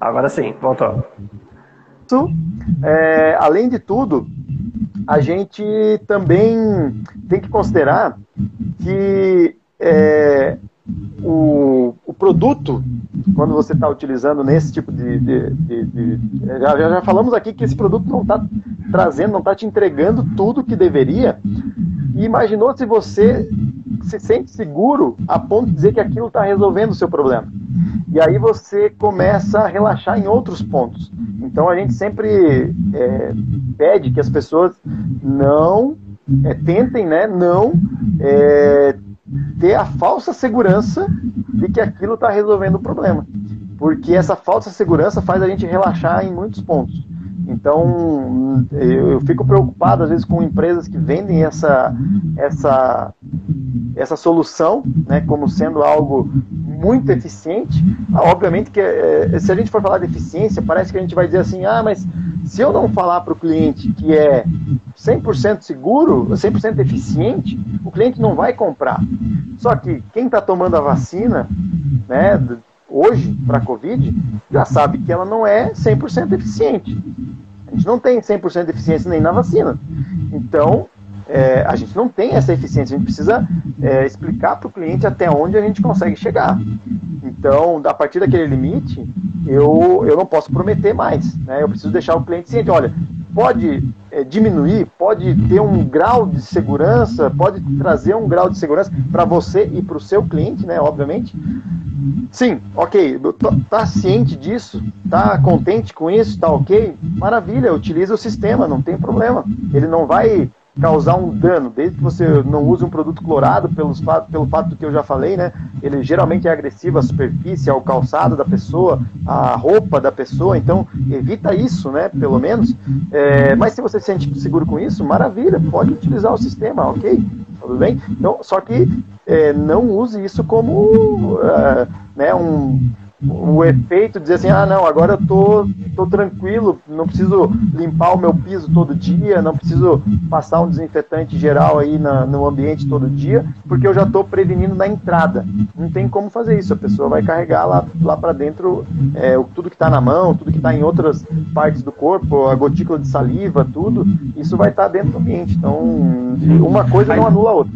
Agora sim, voltou. É, além de tudo, a gente também tem que considerar que é, o, o, produto, quando você está utilizando nesse tipo de. de, de, de já, já, falamos aqui que esse produto não está trazendo, não está te entregando tudo que deveria. E imaginou se você se sente seguro a ponto de dizer que aquilo está resolvendo o seu problema. E aí você começa a relaxar em outros pontos. Então a gente sempre é, pede que as pessoas não é, tentem, né, não é, ter a falsa segurança de que aquilo está resolvendo o problema. Porque essa falsa segurança faz a gente relaxar em muitos pontos. Então, eu, eu, fico preocupado às vezes com empresas que vendem essa, essa, essa solução né, como sendo algo muito eficiente, obviamente que é, se a gente for falar de eficiência, parece que a gente vai dizer assim, ah, mas se eu não falar para o cliente que é 100% seguro, 100% eficiente, o cliente não vai comprar. Só que quem está tomando a vacina, né, hoje para a Covid, já sabe que ela não é 100% eficiente. A gente não tem 100% de eficiência nem na vacina. Então, é, a gente não tem essa eficiência, a gente precisa é, explicar para o cliente até onde a gente consegue chegar. Então, a partir daquele limite, eu, eu não posso prometer mais. Né? Eu preciso deixar o cliente ciente, olha, pode é, diminuir, pode ter um grau de segurança, pode trazer um grau de segurança para você e para o seu cliente, né, obviamente. Sim, ok, tá ciente disso, tá contente com isso, tá ok, maravilha, utiliza o sistema, não tem problema. Ele não vai causar um dano, desde que você não use um produto clorado, pelos, pelo fato do que eu já falei, né? Ele geralmente é agressivo à superfície, ao calçado da pessoa, à roupa da pessoa, então evita isso, né? Pelo menos. É, mas se você se sente seguro com isso, maravilha, pode utilizar o sistema, ok? Tudo bem? Então, só que é, não use isso como uh, né, um o efeito de dizer assim, ah não, agora eu tô, tô tranquilo, não preciso limpar o meu piso todo dia, não preciso passar um desinfetante geral aí na, no ambiente todo dia, porque eu já estou prevenindo na entrada. Não tem como fazer isso, a pessoa vai carregar lá, lá para dentro é, tudo que está na mão, tudo que está em outras partes do corpo, a gotícula de saliva, tudo, isso vai estar tá dentro do ambiente. Então, uma coisa não anula a outra.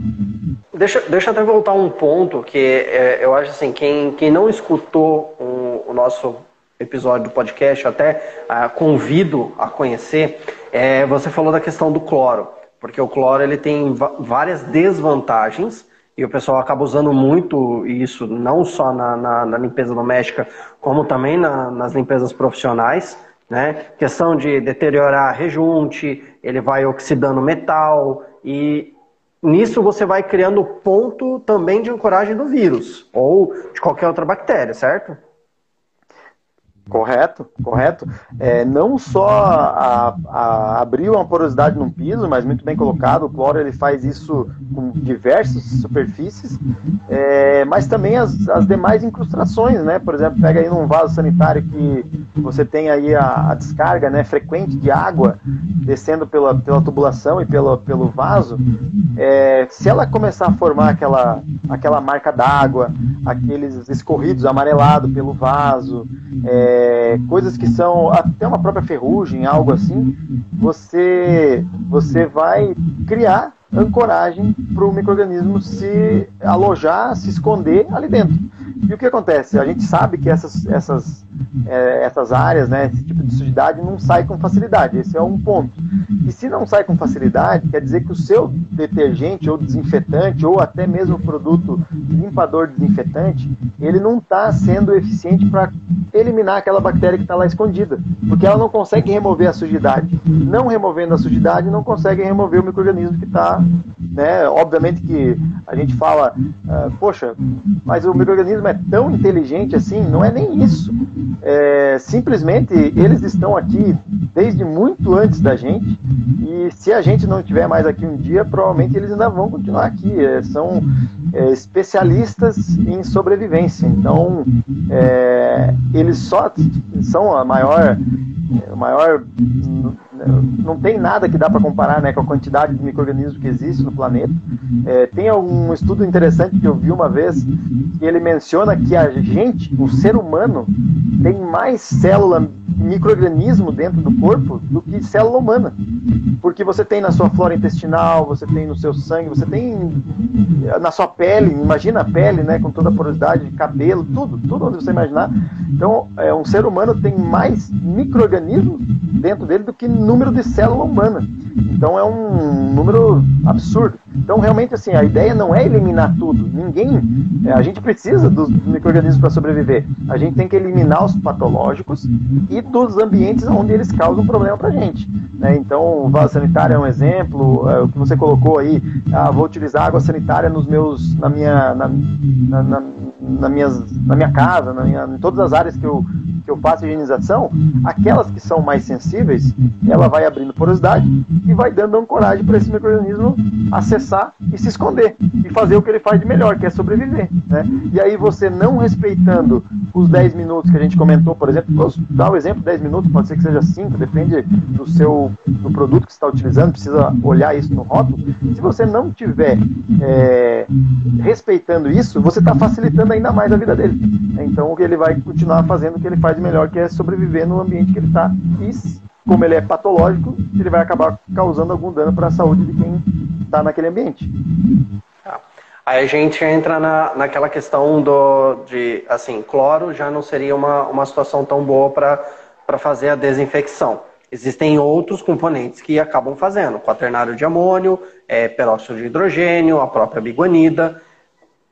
Deixa, deixa eu até voltar um ponto que é, eu acho assim, quem, quem não escutou nosso episódio do podcast, até ah, convido a conhecer, é, você falou da questão do cloro, porque o cloro ele tem várias desvantagens e o pessoal acaba usando muito isso, não só na, na, na limpeza doméstica, como também na, nas limpezas profissionais, né? Questão de deteriorar rejunte, ele vai oxidando metal e nisso você vai criando ponto também de ancoragem do vírus ou de qualquer outra bactéria, certo? Correto, correto. É, não só a, a abrir uma porosidade num piso, mas muito bem colocado. O cloro ele faz isso com diversas superfícies, é, mas também as, as demais incrustações, né? Por exemplo, pega aí num vaso sanitário que você tem aí a, a descarga, né, frequente de água descendo pela, pela tubulação e pelo, pelo vaso. É, se ela começar a formar aquela, aquela marca d'água, aqueles escorridos amarelados pelo vaso, é, é, coisas que são até uma própria ferrugem, algo assim, você, você vai criar ancoragem para o microorganismo se alojar, se esconder ali dentro. E o que acontece? A gente sabe que essas, essas, é, essas áreas, né, esse tipo de sujidade não sai com facilidade. Esse é um ponto. E se não sai com facilidade, quer dizer que o seu detergente ou desinfetante ou até mesmo o produto limpador desinfetante, ele não está sendo eficiente para eliminar aquela bactéria que está lá escondida, porque ela não consegue remover a sujidade. Não removendo a sujidade, não consegue remover o microorganismo que está, né? Obviamente que a gente fala, uh, poxa, mas o microorganismo é tão inteligente assim? Não é nem isso. É, simplesmente eles estão aqui desde muito antes da gente e se a gente não estiver mais aqui um dia, provavelmente eles ainda vão continuar aqui. É, são é, especialistas em sobrevivência. Então, é, eles só são a maior, a maior não tem nada que dá para comparar né, com a quantidade de micro-organismos que existe no planeta. É, tem um estudo interessante que eu vi uma vez, que ele menciona que a gente, o ser humano, tem mais célula microorganismo dentro do corpo do que célula humana. Porque você tem na sua flora intestinal, você tem no seu sangue, você tem na sua pele, imagina a pele, né, com toda a porosidade de cabelo, tudo, tudo onde você imaginar. Então, é, um ser humano tem mais microorganismos dentro dele do que número de célula humana. Então é um número absurdo. Então realmente assim, a ideia não é eliminar tudo. Ninguém, é, a gente precisa dos microrganismos para sobreviver. A gente tem que eliminar os patológicos e dos ambientes onde eles causam problema para a gente. Né? Então o vaso sanitário é um exemplo. É, o que você colocou aí, ah, vou utilizar água sanitária nos meus, na minha, na, na, na, na minhas, na minha casa, na minha, em todas as áreas que eu que eu faço higienização, aquelas que são mais sensíveis, ela vai abrindo porosidade e vai dando ancoragem para esse microorganismo acessar e se esconder e fazer o que ele faz de melhor, que é sobreviver. Né? E aí você não respeitando os 10 minutos que a gente comentou, por exemplo, vou dar o exemplo 10 minutos, pode ser que seja 5, depende do seu do produto que você está utilizando, precisa olhar isso no rótulo. Se você não tiver é, respeitando isso, você está facilitando ainda mais a vida dele. Então ele vai continuar fazendo o que ele faz de melhor, que é sobreviver no ambiente que ele está. E como ele é patológico, ele vai acabar causando algum dano para a saúde de quem está naquele ambiente. Tá. Aí a gente entra na, naquela questão do, de, assim, cloro já não seria uma, uma situação tão boa para fazer a desinfecção. Existem outros componentes que acabam fazendo, quaternário de amônio, é, peróxido de hidrogênio, a própria biguanida.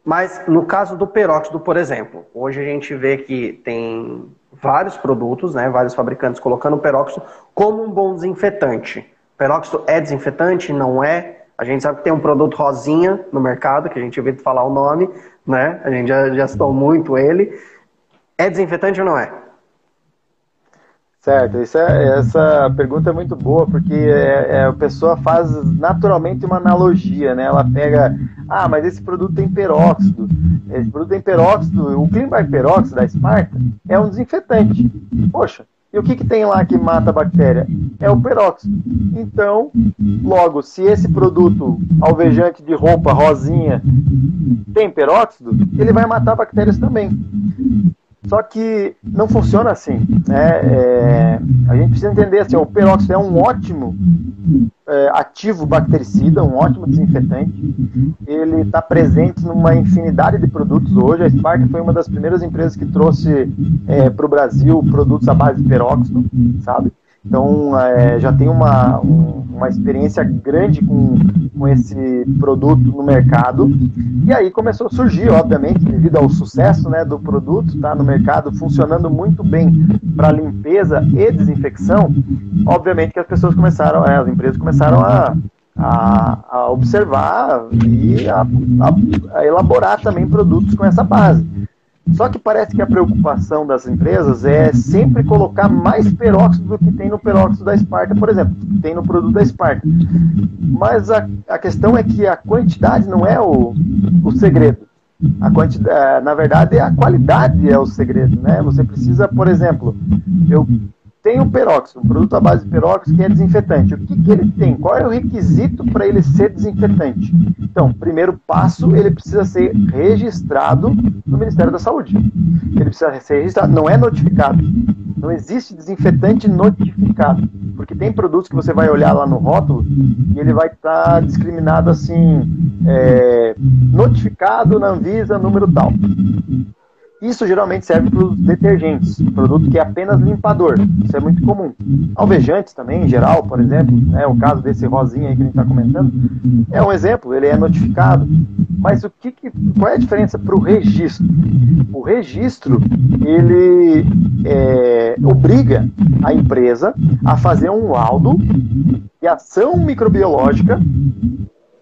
Mas no caso do peróxido, por exemplo, hoje a gente vê que tem vários produtos, né, vários fabricantes colocando o peróxido como um bom desinfetante. Peróxido é desinfetante? Não é? A gente sabe que tem um produto rosinha no mercado, que a gente ouviu falar o nome, né? A gente já, já citou muito ele. É desinfetante ou não é? Certo, é, essa pergunta é muito boa, porque é, é, a pessoa faz naturalmente uma analogia, né? Ela pega, ah, mas esse produto tem peróxido, esse produto tem peróxido, o Cleanback Peróxido da Sparta é um desinfetante. Poxa, e o que, que tem lá que mata a bactéria? É o peróxido. Então, logo, se esse produto alvejante de roupa rosinha tem peróxido, ele vai matar bactérias também. Só que não funciona assim. Né? É, a gente precisa entender assim, o peróxido é um ótimo é, ativo bactericida, um ótimo desinfetante. Ele está presente numa infinidade de produtos hoje. A Spark foi uma das primeiras empresas que trouxe é, para o Brasil produtos à base de peróxido, sabe? Então, é, já tem uma, um, uma experiência grande com, com esse produto no mercado. E aí começou a surgir, obviamente, devido ao sucesso né, do produto, tá no mercado funcionando muito bem para limpeza e desinfecção. Obviamente que as pessoas começaram, é, as empresas começaram a, a, a observar e a, a elaborar também produtos com essa base. Só que parece que a preocupação das empresas é sempre colocar mais peróxido do que tem no peróxido da Esparta, por exemplo, tem no produto da Esparta. Mas a, a questão é que a quantidade não é o, o segredo. A quantidade, na verdade, a qualidade é o segredo, né? Você precisa, por exemplo, eu tem o peróxido, um produto à base de peróxido que é desinfetante. O que, que ele tem? Qual é o requisito para ele ser desinfetante? Então, primeiro passo, ele precisa ser registrado no Ministério da Saúde. Ele precisa ser registrado, não é notificado. Não existe desinfetante notificado. Porque tem produtos que você vai olhar lá no rótulo e ele vai estar tá discriminado assim, é, notificado na Anvisa número tal. Isso geralmente serve para os detergentes, produto que é apenas limpador. Isso é muito comum. Alvejantes também, em geral, por exemplo, né, o caso desse rosinha aí que a gente está comentando, é um exemplo, ele é notificado. Mas o que, que qual é a diferença para o registro? O registro, ele é, obriga a empresa a fazer um laudo de ação microbiológica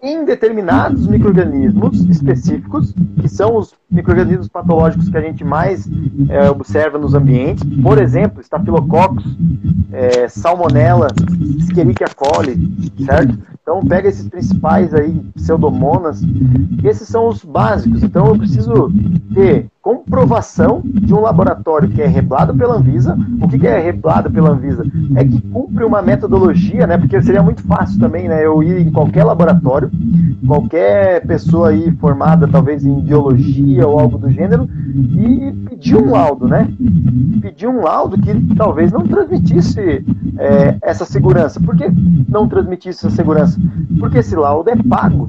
em determinados microrganismos específicos, que são os microrganismos patológicos que a gente mais é, observa nos ambientes, por exemplo, estafilococcus, é, salmonella, escherichia coli, certo? Então pega esses principais aí, pseudomonas, esses são os básicos. Então eu preciso ter comprovação de um laboratório que é reblado pela Anvisa. O que é reblado pela Anvisa? É que cumpre uma metodologia, né? Porque seria muito fácil também, né? Eu ir em qualquer laboratório, qualquer pessoa aí formada talvez em biologia ou algo do gênero e pedir um laudo, né? Pedir um laudo que talvez não transmitisse é, essa segurança. Por que não transmitisse essa segurança? Porque esse laudo é pago,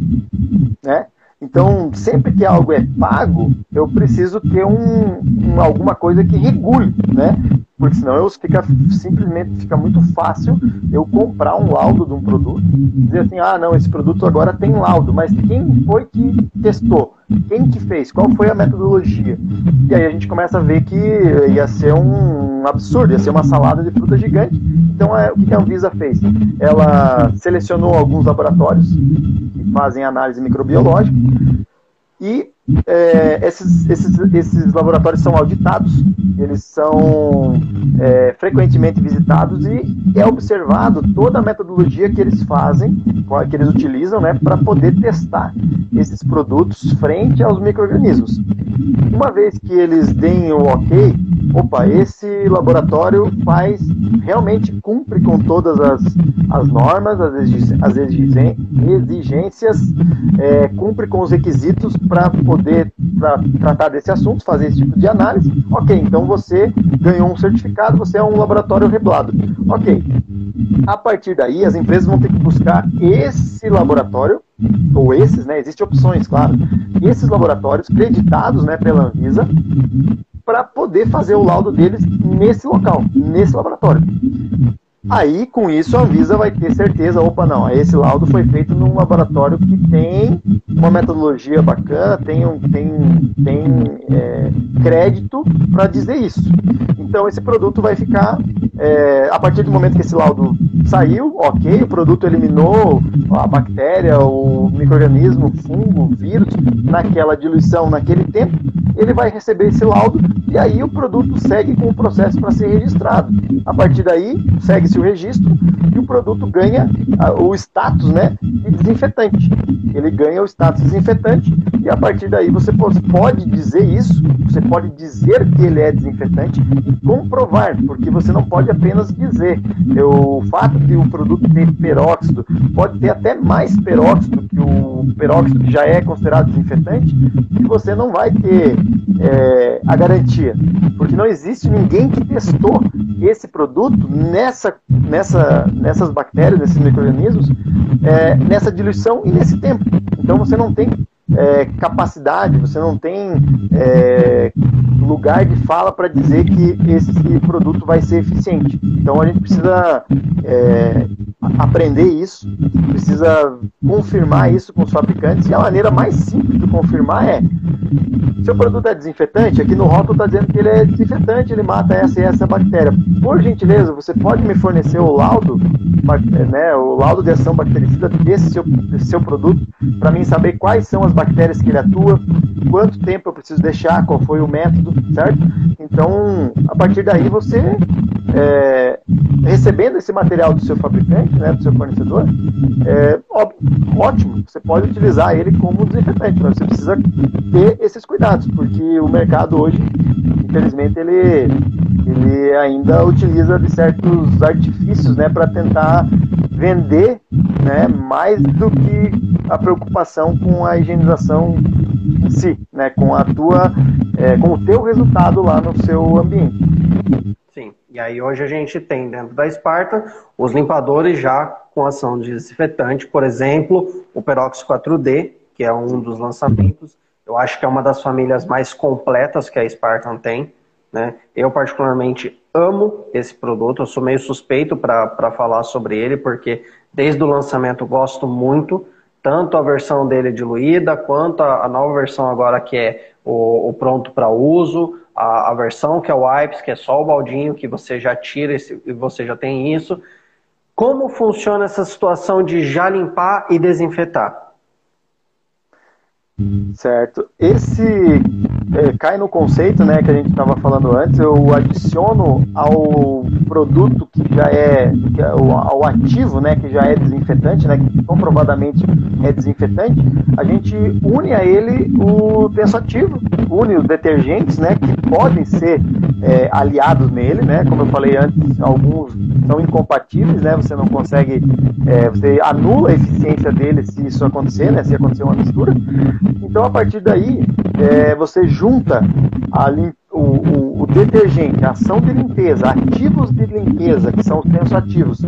né? Então, sempre que algo é pago, eu preciso ter um, um, alguma coisa que regule, né? Porque senão eu fica, simplesmente fica muito fácil eu comprar um laudo de um produto, dizer assim, ah, não, esse produto agora tem laudo, mas quem foi que testou? Quem que fez? Qual foi a metodologia? E aí a gente começa a ver que ia ser um absurdo, ia ser uma salada de fruta gigante. Então, é, o que a Anvisa fez? Ela selecionou alguns laboratórios fazem análise microbiológica e é, esses, esses, esses laboratórios são auditados, eles são é, frequentemente visitados e é observado toda a metodologia que eles fazem, que eles utilizam, né, para poder testar esses produtos frente aos micro-organismos. Uma vez que eles deem o ok, opa, esse laboratório faz, realmente cumpre com todas as, as normas, as, exigências, é, cumpre com os requisitos para poder pra, tratar desse assunto, fazer esse tipo de análise, ok, então você ganhou um certificado, você é um laboratório reblado. Ok. A partir daí, as empresas vão ter que buscar esse laboratório, ou esses, né? Existem opções, claro. Esses laboratórios creditados né, pela Anvisa para poder fazer o laudo deles nesse local, nesse laboratório. Aí, com isso, a Anvisa vai ter certeza, opa, não, esse laudo foi feito num laboratório que tem uma metodologia bacana, tem, um, tem, tem é, crédito para dizer isso. Então, esse produto vai ficar, é, a partir do momento que esse laudo saiu, ok, o produto eliminou a bactéria, o microorganismo, o fungo, o vírus, naquela diluição, naquele tempo, ele vai receber esse laudo e aí o produto segue com o processo para ser registrado. A partir daí, segue o registro e o produto ganha o status né, de desinfetante. Ele ganha o status desinfetante e a partir daí você pode dizer isso, você pode dizer que ele é desinfetante e comprovar, porque você não pode apenas dizer. O fato de o produto ter peróxido pode ter até mais peróxido que o peróxido que já é considerado desinfetante e você não vai ter é, a garantia, porque não existe ninguém que testou esse produto nessa nessa, nessas bactérias, nesses micro-organismos, é, nessa diluição e nesse tempo. Então você não tem é, capacidade, você não tem é, lugar de fala para dizer que esse produto vai ser eficiente. Então a gente precisa é, aprender isso, precisa confirmar isso com os fabricantes. E a maneira mais simples de confirmar é: seu produto é desinfetante, aqui no rótulo está dizendo que ele é desinfetante, ele mata essa e essa bactéria. Por gentileza, você pode me fornecer o laudo, né, o laudo de ação bactericida desse seu, desse seu produto, para mim saber quais são as bactérias que ele atua, quanto tempo eu preciso deixar, qual foi o método, certo? Então, a partir daí você é, recebendo esse material do seu fabricante, né, do seu fornecedor, é ótimo, você pode utilizar ele como desinfetante, mas você precisa ter esses cuidados, porque o mercado hoje, infelizmente, ele, ele ainda utiliza de certos artifícios né, para tentar vender né, mais do que a preocupação com a higienização si, né, com a tua, é, com o teu resultado lá no seu ambiente. Sim, e aí hoje a gente tem dentro da Sparta os limpadores já com ação de desinfetante, por exemplo, o Perox 4D, que é um dos lançamentos. Eu acho que é uma das famílias mais completas que a Spartan tem. Né? Eu, particularmente, amo esse produto, eu sou meio suspeito para falar sobre ele, porque desde o lançamento gosto muito, tanto a versão dele diluída, quanto a, a nova versão agora que é o, o pronto para uso, a, a, versão que é o wipes, que é só o baldinho, que você já tira e você já tem isso. Como funciona essa situação de já limpar e desinfetar? Certo. Esse é, cai no conceito né, que a gente estava falando antes, eu adiciono ao produto que já é, é ao ativo, né, que já é desinfetante, né, que comprovadamente é desinfetante, a gente une a ele o tensoativo, une os detergentes, né, que podem ser é, aliados nele, né, como eu falei antes, alguns são incompatíveis, né, você não consegue, é, você anula a eficiência dele se isso acontecer, né, se acontecer uma mistura. Então, a partir daí, é, você junta a, o, o, o, detergente, a ação de limpeza, ativos de limpeza, que são os tensoativos,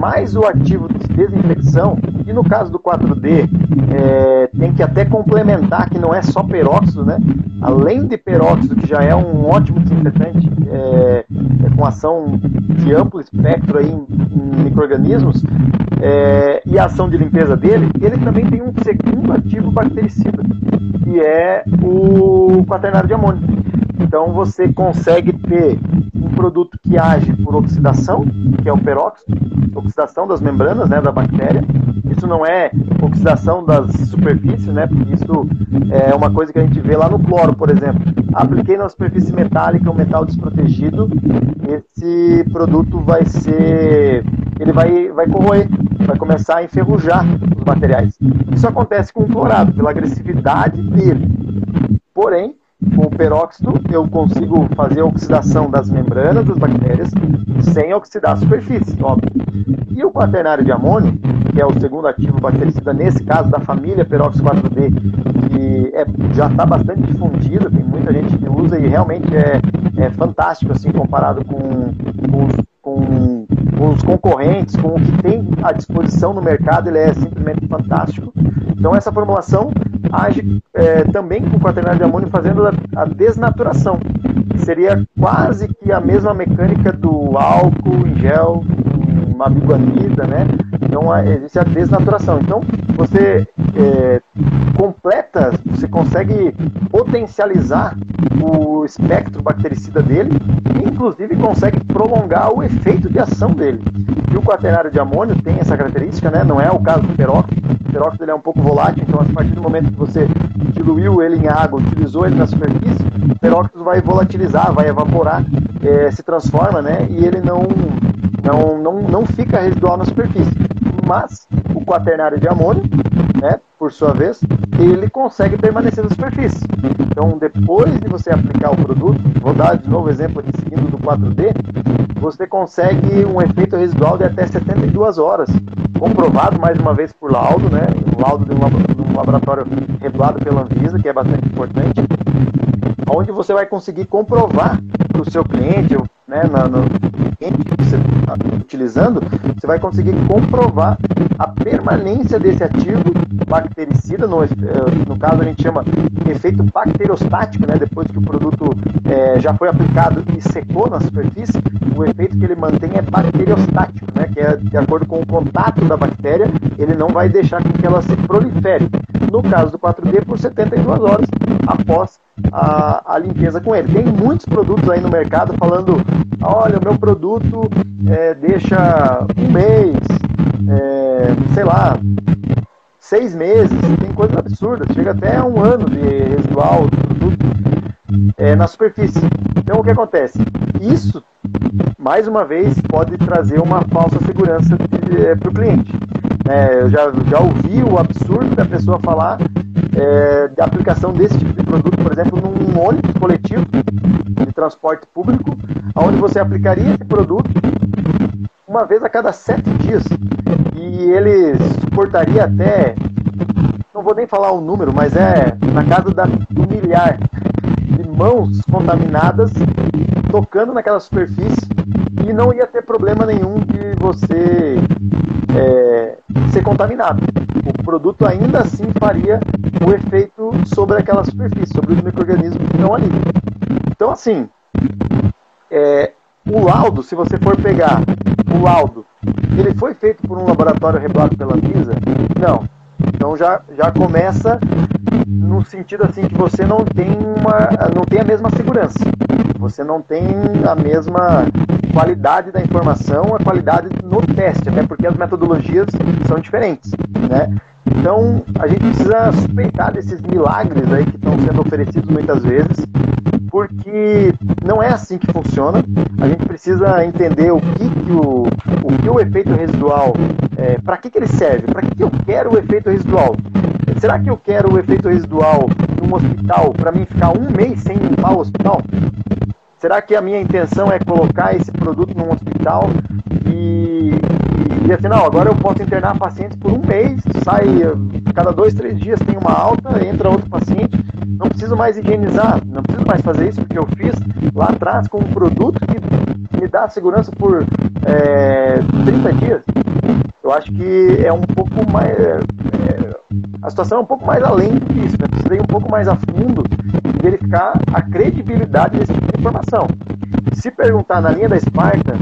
mais o ativo de desinfecção, e no caso do 4D, é, tem que até complementar que não é só peróxido, né? Além de peróxido, que já é um ótimo desinfetante, é, é com ação de amplo espectro aí em, em micro-organismos, é, e a ação de limpeza dele, ele também tem um segundo ativo bactericida, que é o quaternário de amônio. Então você consegue ter em produto que age por oxidação, que é o peróxido, oxidação das membranas né, da bactéria. Isso não é oxidação das superfícies, né? Porque isso é uma coisa que a gente vê lá no cloro, por exemplo. Apliquei na superfície metálica um metal desprotegido, esse produto vai ser. ele vai, vai corroer, vai começar a enferrujar os materiais. Isso acontece com o clorado, pela agressividade dele. Porém, com o peróxido, eu consigo fazer a oxidação das membranas das bactérias sem oxidar a superfície, óbvio. E o quaternário de amônio, que é o segundo ativo bactericida, nesse caso da família peróxido 4D, que é, já está bastante difundido, tem muita gente que usa e realmente é, é fantástico assim comparado com, com, com, com os concorrentes, com o que tem à disposição no mercado, ele é simplesmente fantástico. Então essa formulação age é, também com o quaternário de amônio fazendo a, a, desnaturação. Seria quase que a mesma mecânica do álcool em gel, uma biguanida, né? Então existe a desnaturação. Então você é, completa, você consegue potencializar o espectro bactericida dele e inclusive consegue prolongar o efeito de ação dele. E o quaternário de amônio tem essa característica, né? Não é o caso do peróxido. O peróxido é um pouco volátil, então a partir do momento que você diluiu ele em água, utilizou ele na superfície, o peróxido vai volatilizar, vai evaporar, é, se transforma, né? E ele não, não, não, não fica residual na superfície. Mas o quaternário de amônio, né, por sua vez, ele consegue permanecer na superfície. Então, depois de você aplicar o produto, vou dar de novo exemplo aqui seguindo do 4D, você consegue um efeito residual de até 72 horas, comprovado mais uma vez por laudo, né, um laudo de um laboratório regulado pela Anvisa, que é bastante importante, onde você vai conseguir comprovar para o seu cliente, né, no, cliente que você está utilizando, você vai conseguir comprovar a permanência desse ativo bactericida, no, eh, no caso a gente chama efeito bacteriostático, né, depois que o produto é, já foi aplicado e secou na superfície, o efeito que ele mantém é bacteriostático, né, que é de acordo com o contato da bactéria, ele não vai deixar que ela se prolifere. No caso do 4D, por 72 horas após a, a limpeza com ele. Tem muitos produtos aí no mercado falando, olha, o meu produto é, deixa um mês, é, sei lá, seis meses, tem coisas absurdas, chega até um ano de residual do produto é, na superfície. Então o que acontece? Isso, mais uma vez, pode trazer uma falsa segurança para o cliente. É, eu já, já ouvi o absurdo da pessoa falar é, aplicação desse tipo de produto, por exemplo, num ônibus coletivo de transporte público, onde você aplicaria esse produto uma vez a cada sete dias. E ele suportaria até, não vou nem falar o número, mas é na casa da, do milhar de mãos contaminadas tocando naquela superfície e não ia ter problema nenhum de você é, ser contaminado. O produto ainda assim faria o efeito sobre aquela superfície, sobre os micro-organismos que estão ali. Então, assim, é, o laudo, se você for pegar o laudo, ele foi feito por um laboratório regulado pela Anvisa? Não. Então já, já começa no sentido assim que você não tem uma não tem a mesma segurança. Você não tem a mesma qualidade da informação, a qualidade no teste, até porque as metodologias são diferentes, né? Então, a gente precisa suspeitar desses milagres aí que estão sendo oferecidos muitas vezes, porque não é assim que funciona. A gente precisa entender o que, que o, o, que o efeito residual, é, para que, que ele serve, para que, que eu quero o efeito residual. Será que eu quero o efeito residual num hospital para mim ficar um mês sem limpar o hospital? Será que a minha intenção é colocar esse produto num hospital e, e, assim, não, agora eu posso internar pacientes por um mês, sai cada dois, três dias tem uma alta, entra outro paciente, não preciso mais higienizar, não preciso mais fazer isso porque eu fiz lá atrás com um produto que me dá segurança por é, 30 dias. Eu acho que é um pouco mais. É, é, a situação é um pouco mais além disso, né? Precisa ir um pouco mais a fundo e verificar a credibilidade desse tipo de informação. Se perguntar na linha da Esparta,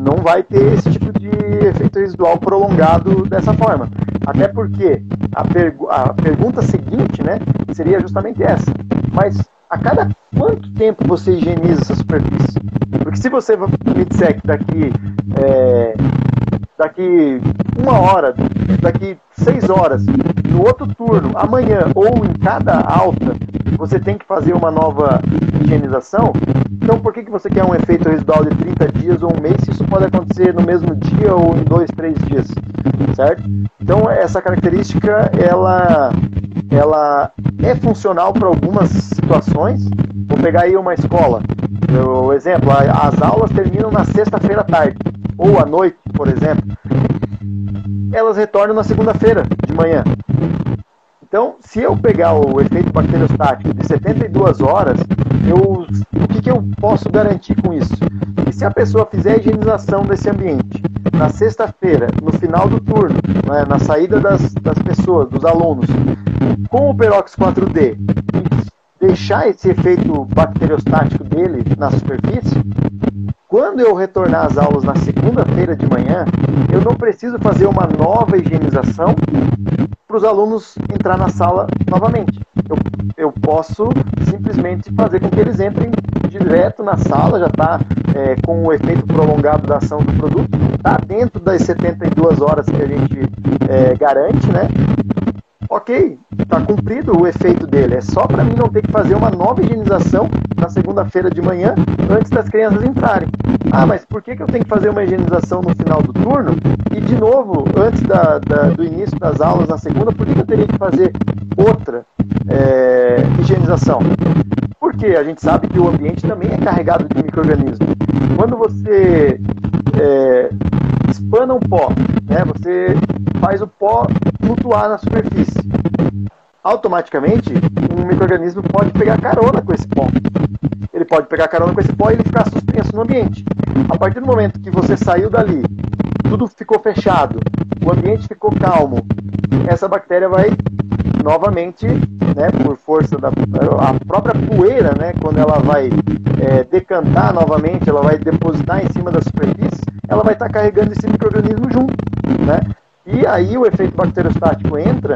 não vai ter esse tipo de efeito residual prolongado dessa forma. Até porque a, pergu a pergunta seguinte né, seria justamente essa. Mas a cada quanto tempo você higieniza essa superfície? Porque se você me disser que daqui, é, daqui uma hora, daqui seis horas, no outro turno, amanhã ou em cada alta, você tem que fazer uma nova higienização, então por que, que você quer um efeito residual de 30 dias ou um mês se isso pode acontecer no mesmo dia ou em dois, três dias, certo? Então essa característica ela, ela é funcional para algumas situações. Vou pegar aí uma escola, o exemplo, as aulas terminam na sexta-feira à tarde ou à noite, por exemplo. Elas retornam na segunda-feira de manhã. Então, se eu pegar o efeito bacteriostático de 72 horas, eu, o que, que eu posso garantir com isso? Que se a pessoa fizer a higienização desse ambiente na sexta-feira, no final do turno, né, na saída das, das pessoas, dos alunos, com o Perox 4D, deixar esse efeito bacteriostático dele na superfície, quando eu retornar às aulas na segunda-feira de manhã, eu não preciso fazer uma nova higienização para os alunos entrar na sala novamente. Eu, eu posso simplesmente fazer com que eles entrem direto na sala, já está é, com o efeito prolongado da ação do produto, está dentro das 72 horas que a gente é, garante, né? Ok, está cumprido o efeito dele. É só para mim não ter que fazer uma nova higienização na segunda-feira de manhã antes das crianças entrarem. Ah, mas por que, que eu tenho que fazer uma higienização no final do turno? E de novo, antes da, da, do início das aulas na segunda, por que, que eu teria que fazer outra é, higienização? Porque a gente sabe que o ambiente também é carregado de micro-organismos. Quando você é, espana um pó, né, você faz o pó flutuar na superfície. Automaticamente, um microorganismo pode pegar carona com esse pó. Ele pode pegar carona com esse pó e ele ficar suspenso no ambiente. A partir do momento que você saiu dali, tudo ficou fechado, o ambiente ficou calmo, essa bactéria vai novamente, né, por força da a própria poeira, né, quando ela vai é, decantar novamente, ela vai depositar em cima da superfície, ela vai estar carregando esse microorganismo junto, né? E aí o efeito bacteriostático entra,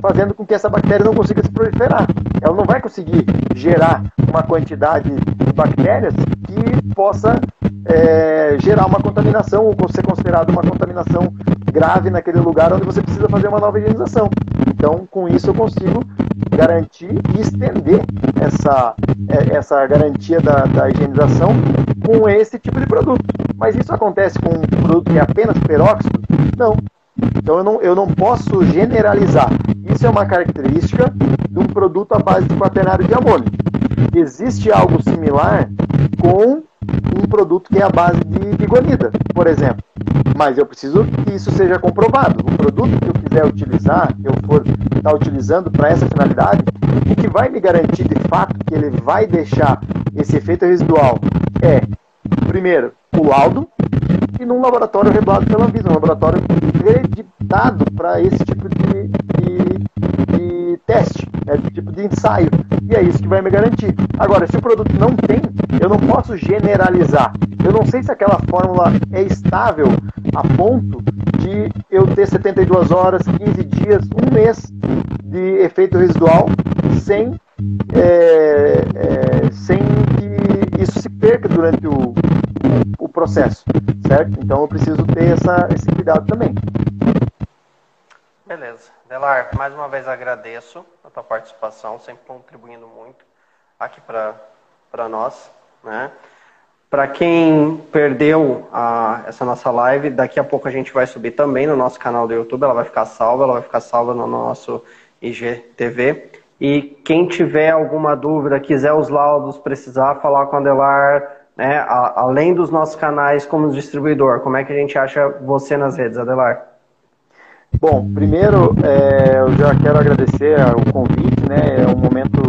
fazendo com que essa bactéria não consiga se proliferar. Ela não vai conseguir gerar uma quantidade de bactérias que possa é, gerar uma contaminação ou ser considerada uma contaminação grave naquele lugar onde você precisa fazer uma nova higienização. Então, com isso eu consigo garantir e estender essa, é, essa garantia da, da higienização com esse tipo de produto. Mas isso acontece com um produto que é apenas peróxido? Não. Então eu não, eu não posso generalizar. Isso é uma característica de um produto à base de quaternário de amônio. Existe algo similar com um produto que é à base de, guanida, por exemplo. Mas eu preciso que isso seja comprovado. O produto que eu quiser utilizar, que eu for estar tá utilizando para essa finalidade, o que vai me garantir de fato que ele vai deixar esse efeito residual é, primeiro, o laudo, e num laboratório regulado pela Anvisa, um laboratório acreditado para esse tipo de, de, de teste, né, de tipo de ensaio. E é isso que vai me garantir. Agora, se o produto não tem, eu não posso generalizar. Eu não sei se aquela fórmula é estável a ponto de eu ter 72 horas, 15 dias, um mês de efeito residual sem, é, é, sem que isso se perca durante o, o processo, certo? Então eu preciso ter essa, esse cuidado também. Beleza. Delar, mais uma vez agradeço a tua participação, sempre contribuindo muito aqui para nós. Né? Para quem perdeu a, essa nossa live, daqui a pouco a gente vai subir também no nosso canal do YouTube, ela vai ficar salva, ela vai ficar salva no nosso IGTV. E quem tiver alguma dúvida, quiser os laudos, precisar falar com a Adelar, né, a, além dos nossos canais como distribuidor, como é que a gente acha você nas redes, Adelar? Bom, primeiro é, eu já quero agradecer o convite, né? É um momento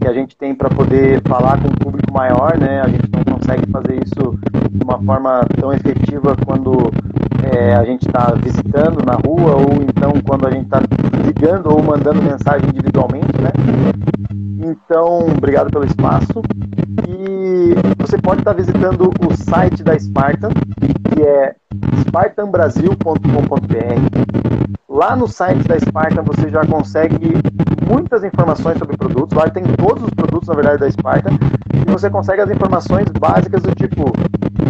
que a gente tem para poder falar com um público maior, né? A gente não consegue fazer isso de uma forma tão efetiva quando é, a gente está visitando na rua ou então quando a gente está ligando ou mandando mensagem individualmente, né? Então, obrigado pelo espaço. E você pode estar tá visitando o site da Spartan, que é spartanbrasil.com.br. Lá no site da Spartan você já consegue muitas informações sobre produtos. Lá tem todos os produtos, na verdade, da Spartan. E você consegue as informações básicas do tipo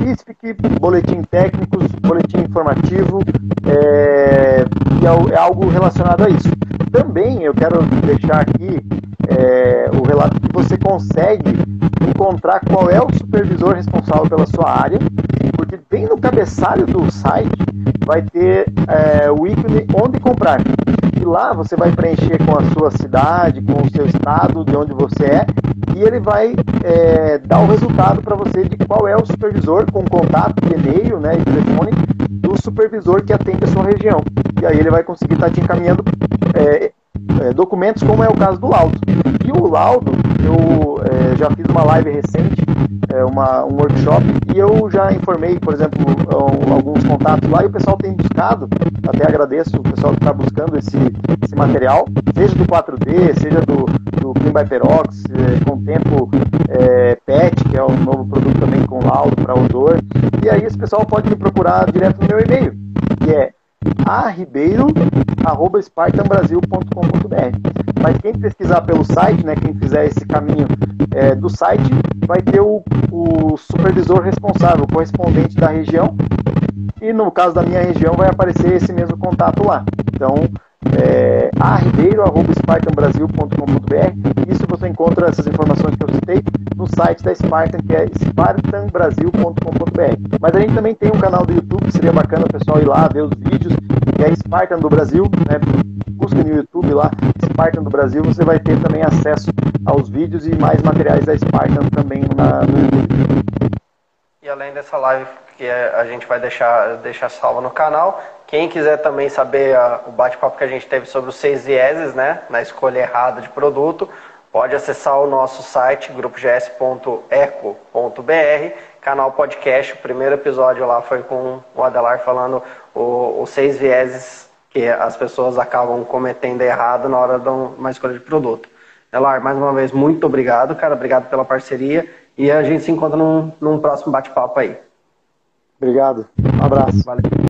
ISPIC, boletim técnicos, boletim informativo, é, é, é algo relacionado a isso. Também eu quero deixar aqui é, o relato que você consegue encontrar qual é o supervisor responsável pela sua área, porque bem no cabeçalho do site vai ter é, o ícone onde comprar. E lá você vai preencher com a sua cidade, com o seu estado, de onde você é, e ele vai é, dar o resultado para você de qual é o supervisor, com contato, e-mail né, e telefone, do supervisor que atende a sua região. E aí ele vai conseguir estar tá te encaminhando é, é, documentos, como é o caso do laudo. E o laudo, eu já fiz uma live recente, é, uma, um workshop, e eu já informei, por exemplo, alguns contatos lá, e o pessoal tem buscado, até agradeço o pessoal que está buscando esse, esse material, seja do 4D, seja do, do Clean by Perox, é, com tempo é, PET, que é um novo produto também com laudo para odor, e aí esse pessoal pode me procurar direto no meu e-mail, que é arribeiro@spartanbrasil.com.br. Mas quem pesquisar pelo site, né, quem fizer esse caminho é, do site, vai ter o, o supervisor responsável, correspondente da região. E no caso da minha região, vai aparecer esse mesmo contato lá. Então, é, arribeiro.spartanbrasil.com.br. Isso você encontra essas informações que eu citei no site da Spartan, que é spartanbrasil.com.br. Mas a gente também tem um canal do YouTube, seria bacana o pessoal ir lá ver os vídeos, que é Spartan do Brasil, né? Busca no YouTube lá, Spartan do Brasil, você vai ter também acesso aos vídeos e mais materiais da Spartan também na, no YouTube. E além dessa live que a gente vai deixar, deixar salva no canal, quem quiser também saber a, o bate-papo que a gente teve sobre os seis vieses, né, na escolha errada de produto, pode acessar o nosso site, grupogs.eco.br, canal podcast. O primeiro episódio lá foi com o Adelar falando os seis vieses que as pessoas acabam cometendo errado na hora de uma escolha de produto. Adelar, mais uma vez, muito obrigado, cara. Obrigado pela parceria e a gente se encontra num, num próximo bate-papo aí. Obrigado. Um abraço. Valeu.